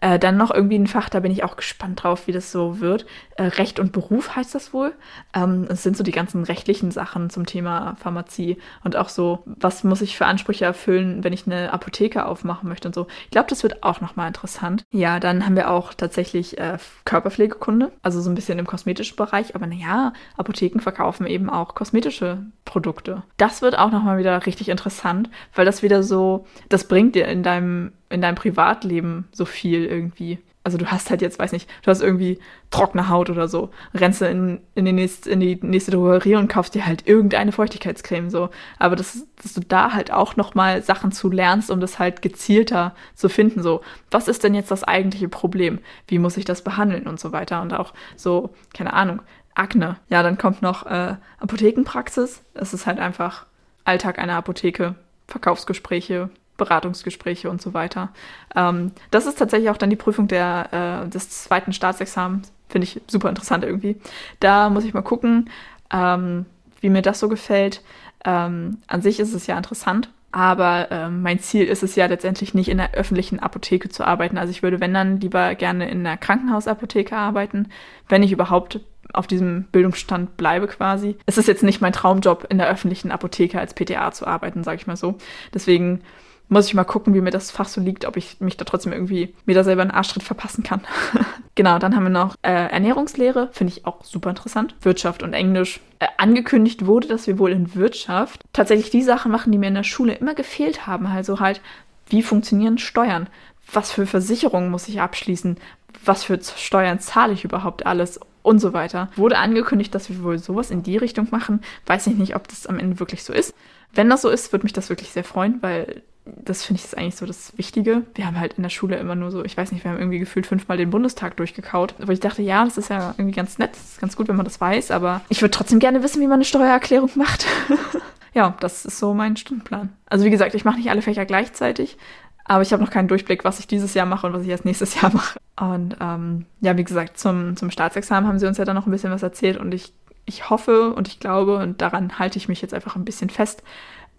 Äh, dann noch irgendwie ein Fach, da bin ich auch gespannt drauf, wie das so wird. Äh, Recht und Beruf heißt das wohl. Ähm, es sind so die ganzen rechtlichen Sachen zum Thema Pharmazie und auch so, was muss ich für Ansprüche erfüllen, wenn ich eine Apotheke aufmachen möchte und so. Ich glaube, das wird auch nochmal interessant. Ja, dann haben wir auch tatsächlich äh, Körperpflegekunde, also so ein bisschen im kosmetischen Bereich. Aber naja, Apotheken verkaufen eben auch kosmetische Produkte. Das wird auch nochmal wieder richtig interessant, weil das wieder so, das bringt dir in deinem in deinem Privatleben so viel irgendwie. Also du hast halt jetzt, weiß nicht, du hast irgendwie trockene Haut oder so, rennst du in, in, die, nächste, in die nächste Drogerie und kaufst dir halt irgendeine Feuchtigkeitscreme so. Aber das, dass du da halt auch nochmal Sachen zu lernst, um das halt gezielter zu finden. So, was ist denn jetzt das eigentliche Problem? Wie muss ich das behandeln und so weiter? Und auch so, keine Ahnung, Akne. Ja, dann kommt noch äh, Apothekenpraxis. Das ist halt einfach Alltag einer Apotheke, Verkaufsgespräche, Beratungsgespräche und so weiter. Ähm, das ist tatsächlich auch dann die Prüfung der, äh, des zweiten Staatsexamens. Finde ich super interessant irgendwie. Da muss ich mal gucken, ähm, wie mir das so gefällt. Ähm, an sich ist es ja interessant, aber ähm, mein Ziel ist es ja letztendlich nicht in der öffentlichen Apotheke zu arbeiten. Also ich würde, wenn dann, lieber gerne in der Krankenhausapotheke arbeiten, wenn ich überhaupt auf diesem Bildungsstand bleibe quasi. Es ist jetzt nicht mein Traumjob, in der öffentlichen Apotheke als PTA zu arbeiten, sage ich mal so. Deswegen muss ich mal gucken, wie mir das Fach so liegt, ob ich mich da trotzdem irgendwie mir da selber einen Arschtritt verpassen kann. genau, dann haben wir noch äh, Ernährungslehre, finde ich auch super interessant. Wirtschaft und Englisch. Äh, angekündigt wurde, dass wir wohl in Wirtschaft tatsächlich die Sachen machen, die mir in der Schule immer gefehlt haben. Also halt, wie funktionieren Steuern? Was für Versicherungen muss ich abschließen? Was für Steuern zahle ich überhaupt alles? Und so weiter. Wurde angekündigt, dass wir wohl sowas in die Richtung machen. Weiß ich nicht, ob das am Ende wirklich so ist. Wenn das so ist, würde mich das wirklich sehr freuen, weil das finde ich ist eigentlich so das Wichtige. Wir haben halt in der Schule immer nur so, ich weiß nicht, wir haben irgendwie gefühlt fünfmal den Bundestag durchgekaut. Aber ich dachte, ja, das ist ja irgendwie ganz nett, das ist ganz gut, wenn man das weiß, aber ich würde trotzdem gerne wissen, wie man eine Steuererklärung macht. ja, das ist so mein Stundenplan. Also wie gesagt, ich mache nicht alle Fächer gleichzeitig, aber ich habe noch keinen Durchblick, was ich dieses Jahr mache und was ich erst nächstes Jahr mache. Und ähm, ja, wie gesagt, zum, zum Staatsexamen haben sie uns ja dann noch ein bisschen was erzählt und ich, ich hoffe und ich glaube und daran halte ich mich jetzt einfach ein bisschen fest,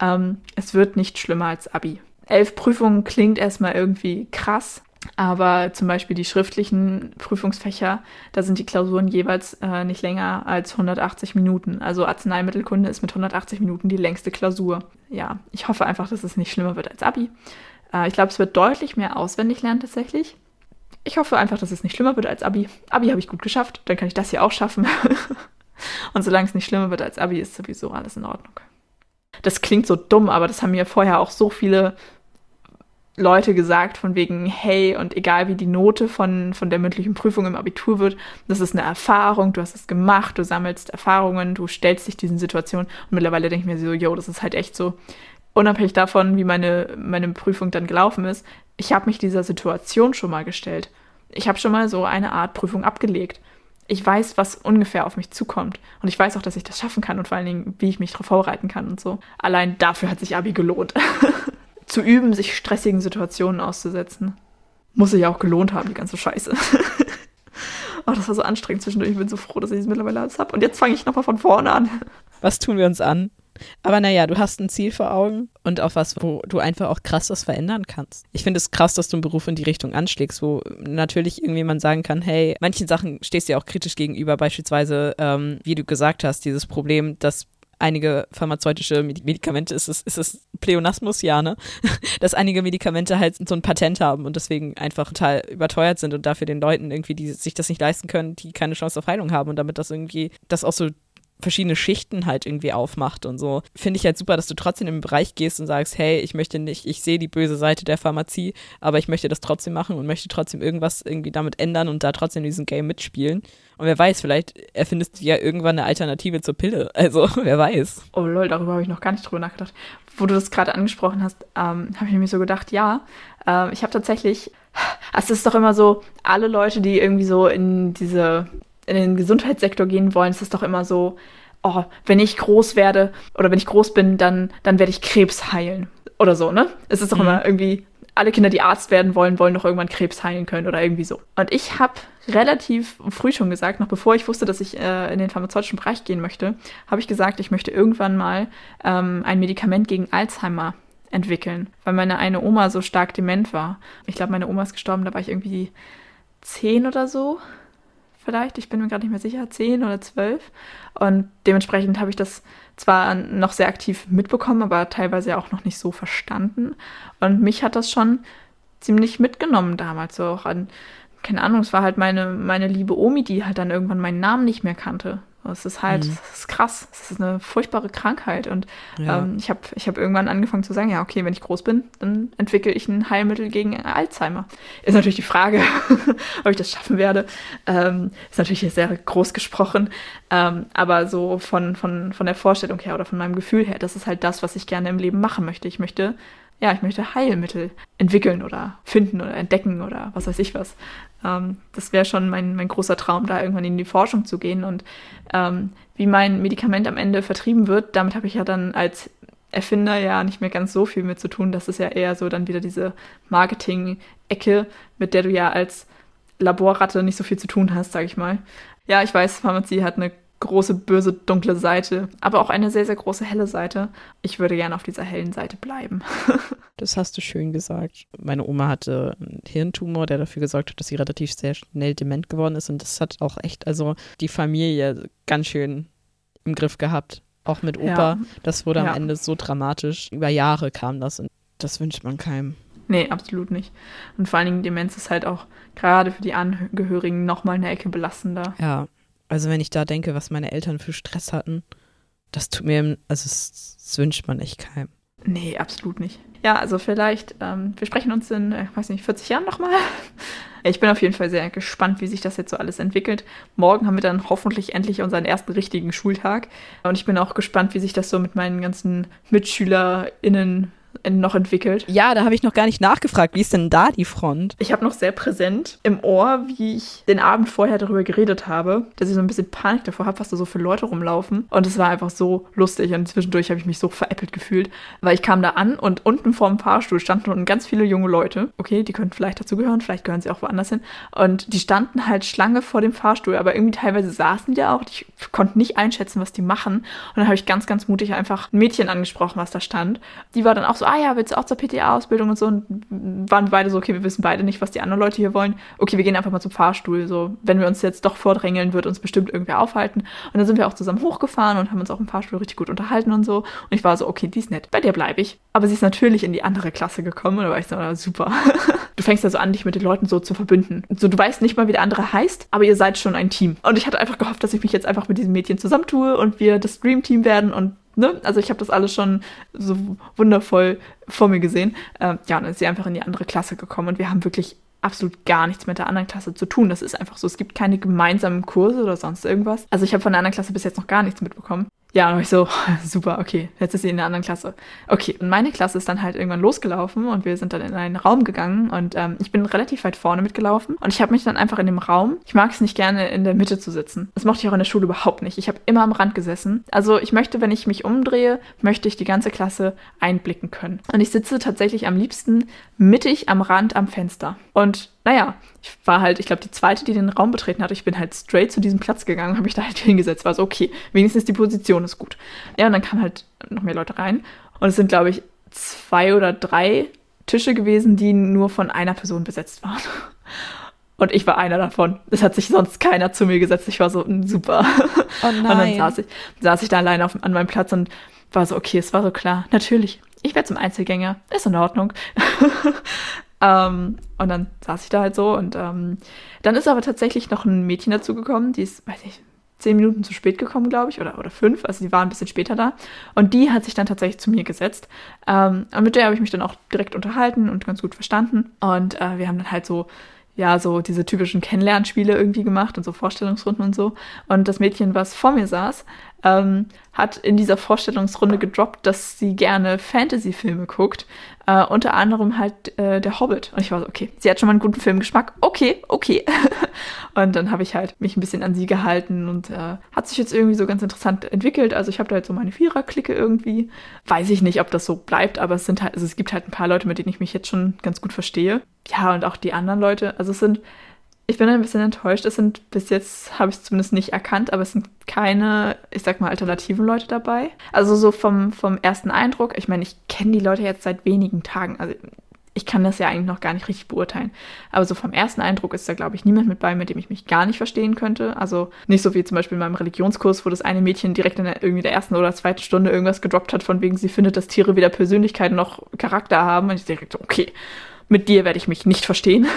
ähm, es wird nicht schlimmer als Abi. Elf Prüfungen klingt erstmal irgendwie krass, Aber zum Beispiel die schriftlichen Prüfungsfächer, da sind die Klausuren jeweils äh, nicht länger als 180 Minuten. Also Arzneimittelkunde ist mit 180 Minuten die längste Klausur. Ja, ich hoffe einfach, dass es nicht schlimmer wird als Abi. Äh, ich glaube, es wird deutlich mehr auswendig lernen tatsächlich. Ich hoffe einfach, dass es nicht schlimmer wird als Abi. Abi habe ich gut geschafft, dann kann ich das hier auch schaffen. Und solange es nicht schlimmer wird als Abi, ist sowieso alles in Ordnung. Das klingt so dumm, aber das haben mir vorher auch so viele Leute gesagt, von wegen, hey, und egal wie die Note von, von der mündlichen Prüfung im Abitur wird, das ist eine Erfahrung, du hast es gemacht, du sammelst Erfahrungen, du stellst dich diesen Situationen. Und mittlerweile denke ich mir so, yo, das ist halt echt so, unabhängig davon, wie meine, meine Prüfung dann gelaufen ist, ich habe mich dieser Situation schon mal gestellt. Ich habe schon mal so eine Art Prüfung abgelegt. Ich weiß, was ungefähr auf mich zukommt. Und ich weiß auch, dass ich das schaffen kann und vor allen Dingen, wie ich mich darauf vorbereiten kann und so. Allein dafür hat sich Abi gelohnt. Zu üben, sich stressigen Situationen auszusetzen. Muss sich ja auch gelohnt haben, die ganze Scheiße. oh, das war so anstrengend zwischendurch. Ich bin so froh, dass ich es mittlerweile alles habe. Und jetzt fange ich nochmal von vorne an. Was tun wir uns an? Aber naja, du hast ein Ziel vor Augen und auch was, wo du einfach auch krass was verändern kannst. Ich finde es krass, dass du einen Beruf in die Richtung anschlägst, wo natürlich irgendwie man sagen kann, hey, manchen Sachen stehst du ja auch kritisch gegenüber, beispielsweise, ähm, wie du gesagt hast, dieses Problem, dass einige pharmazeutische Medikamente, ist es, ist es Pleonasmus, ja, ne? Dass einige Medikamente halt so ein Patent haben und deswegen einfach total überteuert sind und dafür den Leuten irgendwie, die sich das nicht leisten können, die keine Chance auf Heilung haben und damit das irgendwie, das auch so verschiedene Schichten halt irgendwie aufmacht und so. Finde ich halt super, dass du trotzdem im Bereich gehst und sagst, hey, ich möchte nicht, ich sehe die böse Seite der Pharmazie, aber ich möchte das trotzdem machen und möchte trotzdem irgendwas irgendwie damit ändern und da trotzdem diesen Game mitspielen. Und wer weiß, vielleicht erfindest du ja irgendwann eine Alternative zur Pille. Also, wer weiß. Oh lol, darüber habe ich noch gar nicht drüber nachgedacht. Wo du das gerade angesprochen hast, ähm, habe ich mir so gedacht, ja, äh, ich habe tatsächlich, es ist doch immer so, alle Leute, die irgendwie so in diese in den Gesundheitssektor gehen wollen, ist es doch immer so, oh, wenn ich groß werde oder wenn ich groß bin, dann, dann werde ich Krebs heilen. Oder so, ne? Es ist doch mhm. immer irgendwie, alle Kinder, die Arzt werden wollen, wollen doch irgendwann Krebs heilen können oder irgendwie so. Und ich habe relativ früh schon gesagt, noch bevor ich wusste, dass ich äh, in den pharmazeutischen Bereich gehen möchte, habe ich gesagt, ich möchte irgendwann mal ähm, ein Medikament gegen Alzheimer entwickeln, weil meine eine Oma so stark dement war. Ich glaube, meine Oma ist gestorben, da war ich irgendwie zehn oder so vielleicht, ich bin mir gerade nicht mehr sicher, zehn oder zwölf. Und dementsprechend habe ich das zwar noch sehr aktiv mitbekommen, aber teilweise auch noch nicht so verstanden. Und mich hat das schon ziemlich mitgenommen damals so auch an, keine Ahnung, es war halt meine, meine liebe Omi, die halt dann irgendwann meinen Namen nicht mehr kannte. Es ist halt, mhm. ist krass. Es ist eine furchtbare Krankheit. Und ja. ähm, ich habe ich hab irgendwann angefangen zu sagen, ja, okay, wenn ich groß bin, dann entwickle ich ein Heilmittel gegen Alzheimer. Ist natürlich die Frage, ob ich das schaffen werde. Ähm, ist natürlich sehr groß gesprochen. Ähm, aber so von, von, von der Vorstellung her oder von meinem Gefühl her, das ist halt das, was ich gerne im Leben machen möchte. Ich möchte ja, ich möchte Heilmittel entwickeln oder finden oder entdecken oder was weiß ich was. Ähm, das wäre schon mein, mein großer Traum, da irgendwann in die Forschung zu gehen. Und ähm, wie mein Medikament am Ende vertrieben wird, damit habe ich ja dann als Erfinder ja nicht mehr ganz so viel mit zu tun. Das ist ja eher so dann wieder diese Marketing-Ecke, mit der du ja als Laborratte nicht so viel zu tun hast, sage ich mal. Ja, ich weiß, Pharmazie hat eine große, böse, dunkle Seite, aber auch eine sehr, sehr große helle Seite. Ich würde gerne auf dieser hellen Seite bleiben. das hast du schön gesagt. Meine Oma hatte einen Hirntumor, der dafür gesorgt hat, dass sie relativ sehr schnell dement geworden ist. Und das hat auch echt, also die Familie ganz schön im Griff gehabt. Auch mit Opa. Ja. Das wurde ja. am Ende so dramatisch. Über Jahre kam das und das wünscht man keinem. Nee, absolut nicht. Und vor allen Dingen Demenz ist halt auch gerade für die Angehörigen nochmal eine Ecke belastender. Ja, also wenn ich da denke, was meine Eltern für Stress hatten, das tut mir, also das, das wünscht man echt keinem. Nee, absolut nicht. Ja, also vielleicht, ähm, wir sprechen uns in, ich äh, weiß nicht, 40 Jahren nochmal. Ich bin auf jeden Fall sehr gespannt, wie sich das jetzt so alles entwickelt. Morgen haben wir dann hoffentlich endlich unseren ersten richtigen Schultag. Und ich bin auch gespannt, wie sich das so mit meinen ganzen MitschülerInnen noch entwickelt. Ja, da habe ich noch gar nicht nachgefragt. Wie ist denn da die Front? Ich habe noch sehr präsent im Ohr, wie ich den Abend vorher darüber geredet habe, dass ich so ein bisschen Panik davor habe, was da so für Leute rumlaufen. Und es war einfach so lustig und zwischendurch habe ich mich so veräppelt gefühlt, weil ich kam da an und unten vorm Fahrstuhl standen unten ganz viele junge Leute. Okay, die könnten vielleicht dazugehören, vielleicht gehören sie auch woanders hin. Und die standen halt Schlange vor dem Fahrstuhl, aber irgendwie teilweise saßen die auch. Ich konnte nicht einschätzen, was die machen. Und dann habe ich ganz, ganz mutig einfach ein Mädchen angesprochen, was da stand. Die war dann auch so, ah ja, willst du auch zur PTA-Ausbildung und so? Und waren beide so, okay, wir wissen beide nicht, was die anderen Leute hier wollen. Okay, wir gehen einfach mal zum Fahrstuhl. So, wenn wir uns jetzt doch vordrängeln, wird uns bestimmt irgendwer aufhalten. Und dann sind wir auch zusammen hochgefahren und haben uns auch im Fahrstuhl richtig gut unterhalten und so. Und ich war so, okay, die ist nett, bei der bleibe ich. Aber sie ist natürlich in die andere Klasse gekommen und da war ich so, super. du fängst ja so an, dich mit den Leuten so zu verbünden. So, du weißt nicht mal, wie der andere heißt, aber ihr seid schon ein Team. Und ich hatte einfach gehofft, dass ich mich jetzt einfach mit diesem Mädchen zusammentue und wir das Dream Team werden und Ne? Also ich habe das alles schon so wundervoll vor mir gesehen. Ähm, ja, und dann ist sie einfach in die andere Klasse gekommen und wir haben wirklich absolut gar nichts mit der anderen Klasse zu tun. Das ist einfach so. Es gibt keine gemeinsamen Kurse oder sonst irgendwas. Also ich habe von der anderen Klasse bis jetzt noch gar nichts mitbekommen. Ja, war ich so, super, okay, jetzt ist sie in der anderen Klasse. Okay, und meine Klasse ist dann halt irgendwann losgelaufen und wir sind dann in einen Raum gegangen und ähm, ich bin relativ weit vorne mitgelaufen und ich habe mich dann einfach in dem Raum, ich mag es nicht gerne in der Mitte zu sitzen. Das mochte ich auch in der Schule überhaupt nicht. Ich habe immer am Rand gesessen. Also ich möchte, wenn ich mich umdrehe, möchte ich die ganze Klasse einblicken können. Und ich sitze tatsächlich am liebsten mittig am Rand am Fenster. Und naja, ich war halt, ich glaube, die zweite, die den Raum betreten hat. Ich bin halt straight zu diesem Platz gegangen, habe mich da halt hingesetzt. War so, okay, wenigstens die Position ist gut. Ja, und dann kamen halt noch mehr Leute rein. Und es sind, glaube ich, zwei oder drei Tische gewesen, die nur von einer Person besetzt waren. Und ich war einer davon. Es hat sich sonst keiner zu mir gesetzt. Ich war so, hm, super. Oh nein. Und dann saß ich, saß ich da alleine auf, an meinem Platz und war so, okay, es war so klar. Natürlich, ich werde zum Einzelgänger. Ist in Ordnung. Ähm, und dann saß ich da halt so und ähm, dann ist aber tatsächlich noch ein Mädchen dazugekommen, die ist, weiß ich, zehn Minuten zu spät gekommen, glaube ich, oder, oder fünf, also die war ein bisschen später da. Und die hat sich dann tatsächlich zu mir gesetzt. Ähm, und mit der habe ich mich dann auch direkt unterhalten und ganz gut verstanden. Und äh, wir haben dann halt so ja, so diese typischen Kennenlernspiele irgendwie gemacht und so Vorstellungsrunden und so. Und das Mädchen, was vor mir saß, ähm, hat in dieser Vorstellungsrunde gedroppt, dass sie gerne Fantasy-Filme guckt. Äh, unter anderem halt äh, Der Hobbit. Und ich war so, okay, sie hat schon mal einen guten Filmgeschmack. Okay, okay. und dann habe ich halt mich ein bisschen an sie gehalten und äh, hat sich jetzt irgendwie so ganz interessant entwickelt. Also ich habe da halt so meine Vierer-Clique irgendwie. Weiß ich nicht, ob das so bleibt, aber es sind halt, also es gibt halt ein paar Leute, mit denen ich mich jetzt schon ganz gut verstehe. Ja, und auch die anderen Leute. Also es sind ich bin ein bisschen enttäuscht. Es sind bis jetzt, habe ich es zumindest nicht erkannt, aber es sind keine, ich sag mal, alternativen Leute dabei. Also so vom, vom ersten Eindruck, ich meine, ich kenne die Leute jetzt seit wenigen Tagen. Also ich kann das ja eigentlich noch gar nicht richtig beurteilen. Aber so vom ersten Eindruck ist da, glaube ich, niemand mit bei, mit dem ich mich gar nicht verstehen könnte. Also nicht so wie zum Beispiel in meinem Religionskurs, wo das eine Mädchen direkt in der, irgendwie der ersten oder zweiten Stunde irgendwas gedroppt hat, von wegen sie findet, dass Tiere weder Persönlichkeit noch Charakter haben. Und ich direkt so, okay, mit dir werde ich mich nicht verstehen.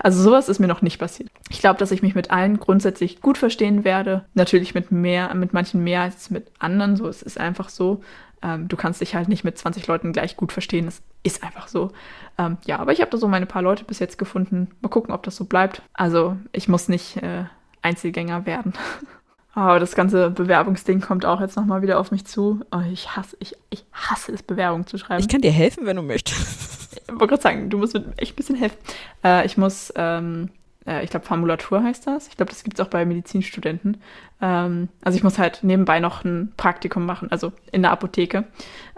Also sowas ist mir noch nicht passiert. Ich glaube, dass ich mich mit allen grundsätzlich gut verstehen werde. Natürlich mit mehr, mit manchen mehr als mit anderen. So, es ist einfach so. Ähm, du kannst dich halt nicht mit 20 Leuten gleich gut verstehen. Das ist einfach so. Ähm, ja, aber ich habe da so meine paar Leute bis jetzt gefunden. Mal gucken, ob das so bleibt. Also ich muss nicht äh, Einzelgänger werden. Aber das ganze Bewerbungsding kommt auch jetzt nochmal wieder auf mich zu. Oh, ich hasse, ich, ich hasse es, Bewerbungen zu schreiben. Ich kann dir helfen, wenn du möchtest. Ich wollte gerade sagen, du musst mir echt ein bisschen helfen. Äh, ich muss, ähm, äh, ich glaube, Formulatur heißt das. Ich glaube, das gibt es auch bei Medizinstudenten. Ähm, also ich muss halt nebenbei noch ein Praktikum machen, also in der Apotheke.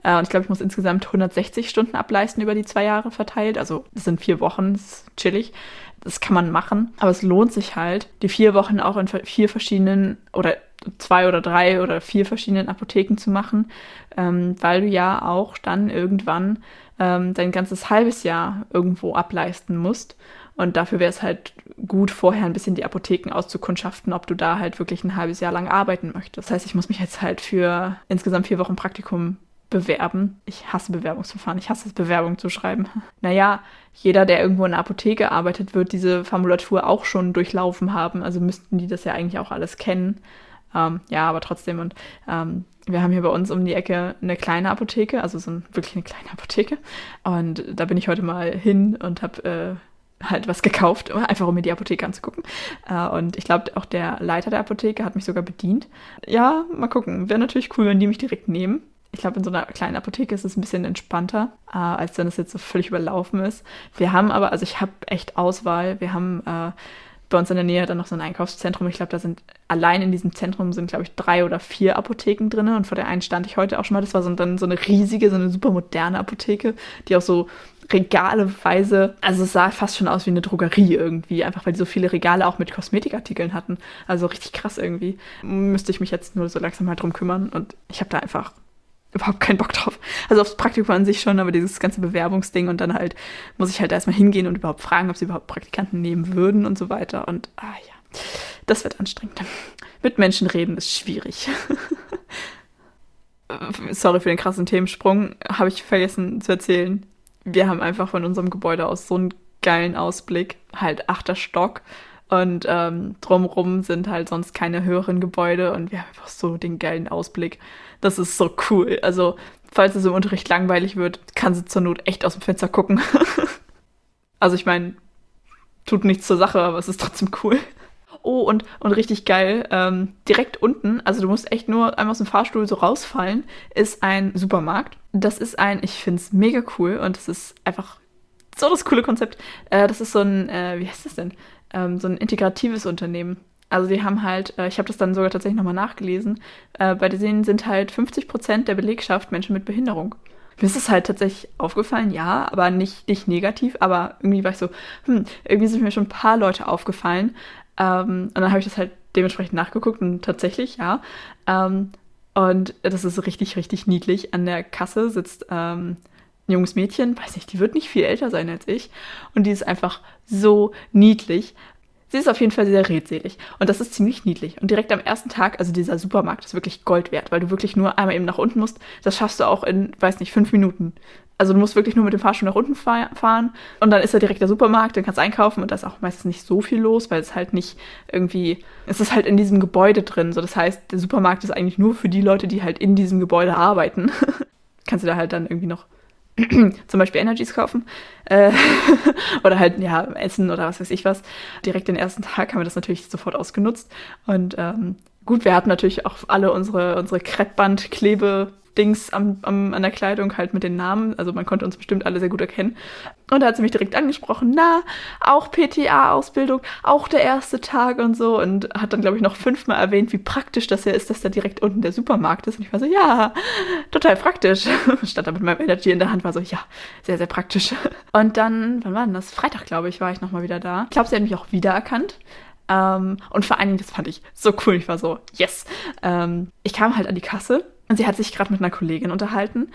Äh, und ich glaube, ich muss insgesamt 160 Stunden ableisten über die zwei Jahre verteilt. Also das sind vier Wochen, das ist chillig das kann man machen, aber es lohnt sich halt, die vier Wochen auch in vier verschiedenen oder zwei oder drei oder vier verschiedenen Apotheken zu machen, ähm, weil du ja auch dann irgendwann ähm, dein ganzes halbes Jahr irgendwo ableisten musst. Und dafür wäre es halt gut, vorher ein bisschen die Apotheken auszukundschaften, ob du da halt wirklich ein halbes Jahr lang arbeiten möchtest. Das heißt, ich muss mich jetzt halt für insgesamt vier Wochen Praktikum bewerben. Ich hasse Bewerbungsverfahren. Ich hasse es, Bewerbungen zu schreiben. Naja, jeder, der irgendwo in der Apotheke arbeitet, wird diese Formulatur auch schon durchlaufen haben. Also müssten die das ja eigentlich auch alles kennen. Ähm, ja, aber trotzdem. Und ähm, wir haben hier bei uns um die Ecke eine kleine Apotheke, also so ein, wirklich eine kleine Apotheke. Und da bin ich heute mal hin und habe äh, halt was gekauft, einfach um mir die Apotheke anzugucken. Äh, und ich glaube, auch der Leiter der Apotheke hat mich sogar bedient. Ja, mal gucken. Wäre natürlich cool, wenn die mich direkt nehmen ich glaube, in so einer kleinen Apotheke ist es ein bisschen entspannter, äh, als wenn es jetzt so völlig überlaufen ist. Wir haben aber, also ich habe echt Auswahl. Wir haben äh, bei uns in der Nähe dann noch so ein Einkaufszentrum. Ich glaube, da sind allein in diesem Zentrum sind, glaube ich, drei oder vier Apotheken drin. Und vor der einen stand ich heute auch schon mal. Das war so, dann so eine riesige, so eine super moderne Apotheke, die auch so regaleweise, also es sah fast schon aus wie eine Drogerie irgendwie, einfach weil die so viele Regale auch mit Kosmetikartikeln hatten. Also richtig krass irgendwie. Müsste ich mich jetzt nur so langsam mal drum kümmern und ich habe da einfach überhaupt keinen Bock drauf. Also aufs Praktikum an sich schon, aber dieses ganze Bewerbungsding und dann halt muss ich halt erstmal hingehen und überhaupt fragen, ob sie überhaupt Praktikanten nehmen würden und so weiter. Und ah ja, das wird anstrengend. Mit Menschen reden ist schwierig. Sorry für den krassen Themensprung, habe ich vergessen zu erzählen. Wir haben einfach von unserem Gebäude aus so einen geilen Ausblick, halt achter Stock. Und ähm, drumrum sind halt sonst keine höheren Gebäude und wir haben einfach so den geilen Ausblick. Das ist so cool. Also, falls es im Unterricht langweilig wird, kann sie zur Not echt aus dem Fenster gucken. also, ich meine, tut nichts zur Sache, aber es ist trotzdem cool. Oh, und, und richtig geil, ähm, direkt unten, also du musst echt nur einmal aus dem Fahrstuhl so rausfallen, ist ein Supermarkt. Das ist ein, ich finde es mega cool und es ist einfach so das coole Konzept. Äh, das ist so ein, äh, wie heißt das denn? ähm, so ein integratives Unternehmen. Also die haben halt, äh, ich habe das dann sogar tatsächlich nochmal nachgelesen, äh, bei denen sind halt 50 Prozent der Belegschaft Menschen mit Behinderung. Mir ist es halt tatsächlich aufgefallen, ja, aber nicht, nicht negativ, aber irgendwie war ich so, hm, irgendwie sind mir schon ein paar Leute aufgefallen. Ähm, und dann habe ich das halt dementsprechend nachgeguckt und tatsächlich, ja. Ähm, und das ist richtig, richtig niedlich. An der Kasse sitzt ähm, ein junges Mädchen, weiß nicht, die wird nicht viel älter sein als ich. Und die ist einfach so niedlich. Sie ist auf jeden Fall sehr redselig. Und das ist ziemlich niedlich. Und direkt am ersten Tag, also dieser Supermarkt ist wirklich Gold wert, weil du wirklich nur einmal eben nach unten musst. Das schaffst du auch in, weiß nicht, fünf Minuten. Also du musst wirklich nur mit dem Fahrstuhl nach unten fahren und dann ist da direkt der Supermarkt, dann kannst du einkaufen und da ist auch meistens nicht so viel los, weil es halt nicht irgendwie, es ist halt in diesem Gebäude drin. So, das heißt, der Supermarkt ist eigentlich nur für die Leute, die halt in diesem Gebäude arbeiten. kannst du da halt dann irgendwie noch zum Beispiel Energies kaufen äh, oder halt ja essen oder was weiß ich was. Direkt den ersten Tag haben wir das natürlich sofort ausgenutzt und ähm, gut, wir hatten natürlich auch alle unsere unsere Kreppbandklebe Dings am, am, an der Kleidung halt mit den Namen. Also man konnte uns bestimmt alle sehr gut erkennen. Und da hat sie mich direkt angesprochen, na, auch PTA-Ausbildung, auch der erste Tag und so. Und hat dann, glaube ich, noch fünfmal erwähnt, wie praktisch das ja ist, dass da direkt unten der Supermarkt ist. Und ich war so, ja, total praktisch. Stand da mit meinem Energy in der Hand, war so, ja, sehr, sehr praktisch. Und dann, wann war denn das? Freitag, glaube ich, war ich nochmal wieder da. Ich glaube, sie hat mich auch wiedererkannt. Ähm, und vor allen Dingen, das fand ich so cool. Ich war so, yes. Ähm, ich kam halt an die Kasse und sie hat sich gerade mit einer Kollegin unterhalten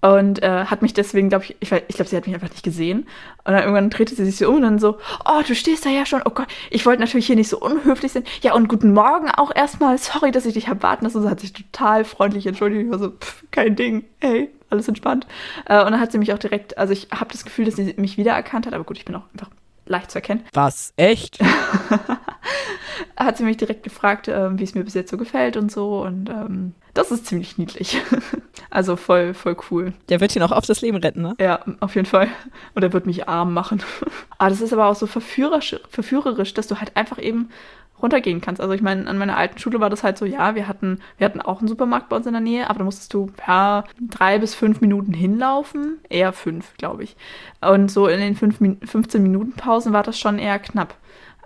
und äh, hat mich deswegen, glaube ich, ich, ich glaube, sie hat mich einfach nicht gesehen. Und dann irgendwann drehte sie sich so um und dann so, oh, du stehst da ja schon, oh Gott, ich wollte natürlich hier nicht so unhöflich sein. Ja, und guten Morgen auch erstmal, sorry, dass ich dich habe warten lassen. Und sie hat sich total freundlich entschuldigt. Ich war so, pff, kein Ding, hey, alles entspannt. Äh, und dann hat sie mich auch direkt, also ich habe das Gefühl, dass sie mich wiedererkannt hat, aber gut, ich bin auch einfach leicht zu erkennen. Was? Echt? hat sie mich direkt gefragt, äh, wie es mir bis jetzt so gefällt und so. Und ähm, das ist ziemlich niedlich. also voll, voll cool. Der wird hier noch oft das Leben retten, ne? Ja, auf jeden Fall. Und er wird mich arm machen. aber das ist aber auch so verführerisch, verführerisch, dass du halt einfach eben runtergehen kannst. Also ich meine, an meiner alten Schule war das halt so, ja, wir hatten, wir hatten auch einen Supermarkt bei uns in der Nähe, aber da musstest du ja drei bis fünf Minuten hinlaufen. Eher fünf, glaube ich. Und so in den fünf, 15 Minuten Pausen war das schon eher knapp.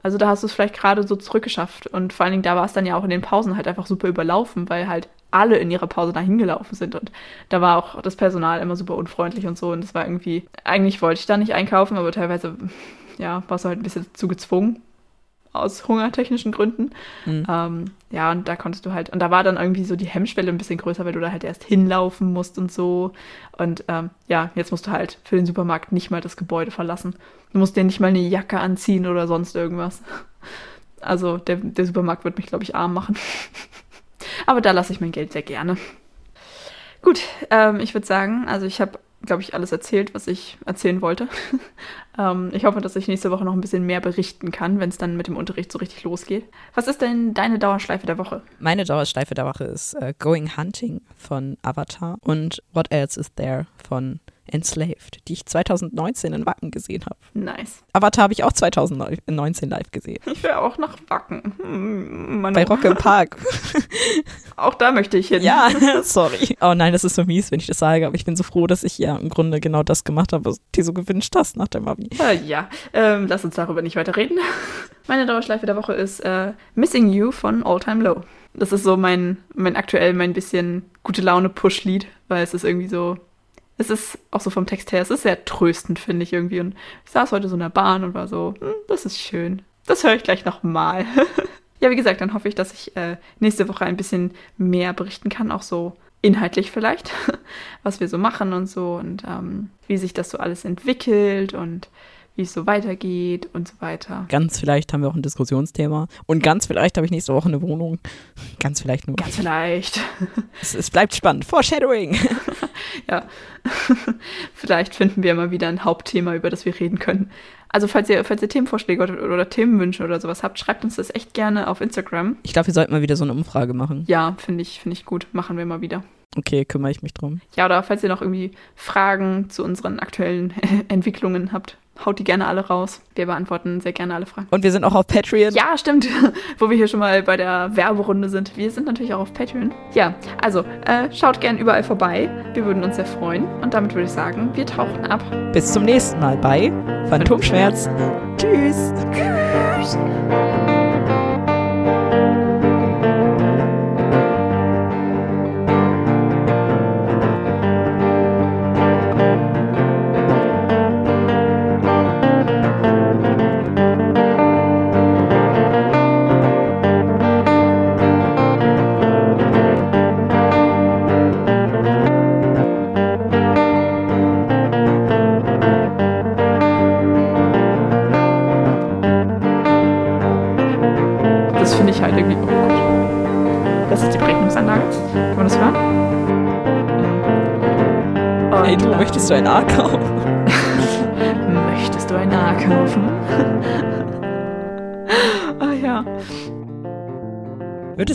Also da hast du es vielleicht gerade so zurückgeschafft. Und vor allen Dingen, da war es dann ja auch in den Pausen halt einfach super überlaufen, weil halt alle in ihrer Pause dahin gelaufen sind. Und da war auch das Personal immer super unfreundlich und so. Und es war irgendwie, eigentlich wollte ich da nicht einkaufen, aber teilweise, ja, warst du halt ein bisschen zu gezwungen aus hungertechnischen Gründen. Mhm. Ähm, ja, und da konntest du halt, und da war dann irgendwie so die Hemmschwelle ein bisschen größer, weil du da halt erst hinlaufen musst und so. Und ähm, ja, jetzt musst du halt für den Supermarkt nicht mal das Gebäude verlassen. Du musst dir nicht mal eine Jacke anziehen oder sonst irgendwas. Also der, der Supermarkt wird mich, glaube ich, arm machen. Aber da lasse ich mein Geld sehr gerne. Gut, ähm, ich würde sagen, also ich habe glaube ich, alles erzählt, was ich erzählen wollte. ähm, ich hoffe, dass ich nächste Woche noch ein bisschen mehr berichten kann, wenn es dann mit dem Unterricht so richtig losgeht. Was ist denn deine Dauerschleife der Woche? Meine Dauerschleife der Woche ist uh, Going Hunting von Avatar und What Else Is There von Enslaved, die ich 2019 in Wacken gesehen habe. Nice. Avatar habe ich auch 2019 live gesehen. Ich will auch nach Wacken. Hm, Bei Rock im Park. auch da möchte ich hin. Ja, sorry. Oh nein, das ist so mies, wenn ich das sage, aber ich bin so froh, dass ich ja im Grunde genau das gemacht habe, was dir so gewünscht hast nach dem Abi. Äh, ja, ähm, lass uns darüber nicht weiter reden. Meine Dauerschleife der Woche ist äh, Missing You von All Time Low. Das ist so mein, mein aktuell mein bisschen gute Laune Push-Lied, weil es ist irgendwie so es ist auch so vom Text her, es ist sehr tröstend, finde ich irgendwie. Und ich saß heute so in der Bahn und war so, hm, das ist schön. Das höre ich gleich nochmal. ja, wie gesagt, dann hoffe ich, dass ich äh, nächste Woche ein bisschen mehr berichten kann, auch so inhaltlich vielleicht, was wir so machen und so und ähm, wie sich das so alles entwickelt und wie es so weitergeht und so weiter. Ganz vielleicht haben wir auch ein Diskussionsthema. Und ganz vielleicht habe ich nächste Woche eine Wohnung. Ganz vielleicht nur. Ganz vielleicht. Es, es bleibt spannend. Foreshadowing. ja. vielleicht finden wir mal wieder ein Hauptthema, über das wir reden können. Also falls ihr, falls ihr Themenvorschläge oder, oder Themenwünsche oder sowas habt, schreibt uns das echt gerne auf Instagram. Ich glaube, wir sollten mal wieder so eine Umfrage machen. Ja, finde ich, finde ich gut. Machen wir mal wieder. Okay, kümmere ich mich drum. Ja, oder falls ihr noch irgendwie Fragen zu unseren aktuellen Entwicklungen habt, haut die gerne alle raus. Wir beantworten sehr gerne alle Fragen. Und wir sind auch auf Patreon. Ja, stimmt. Wo wir hier schon mal bei der Werberunde sind. Wir sind natürlich auch auf Patreon. Ja, also äh, schaut gerne überall vorbei. Wir würden uns sehr freuen. Und damit würde ich sagen, wir tauchen ab. Bis zum nächsten Mal bei Phantomschmerz. Tschüss. Tschüss.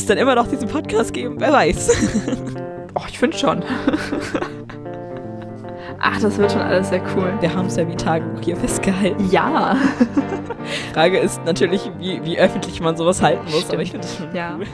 Es denn immer noch diesen Podcast geben? Wer weiß. oh, ich finde schon. Ach, das wird schon alles sehr cool. Wir haben es ja wie Tagebuch hier festgehalten. Ja. Frage ist natürlich, wie, wie öffentlich man sowas halten muss, Stimmt. aber ich finde das schon ja. cool.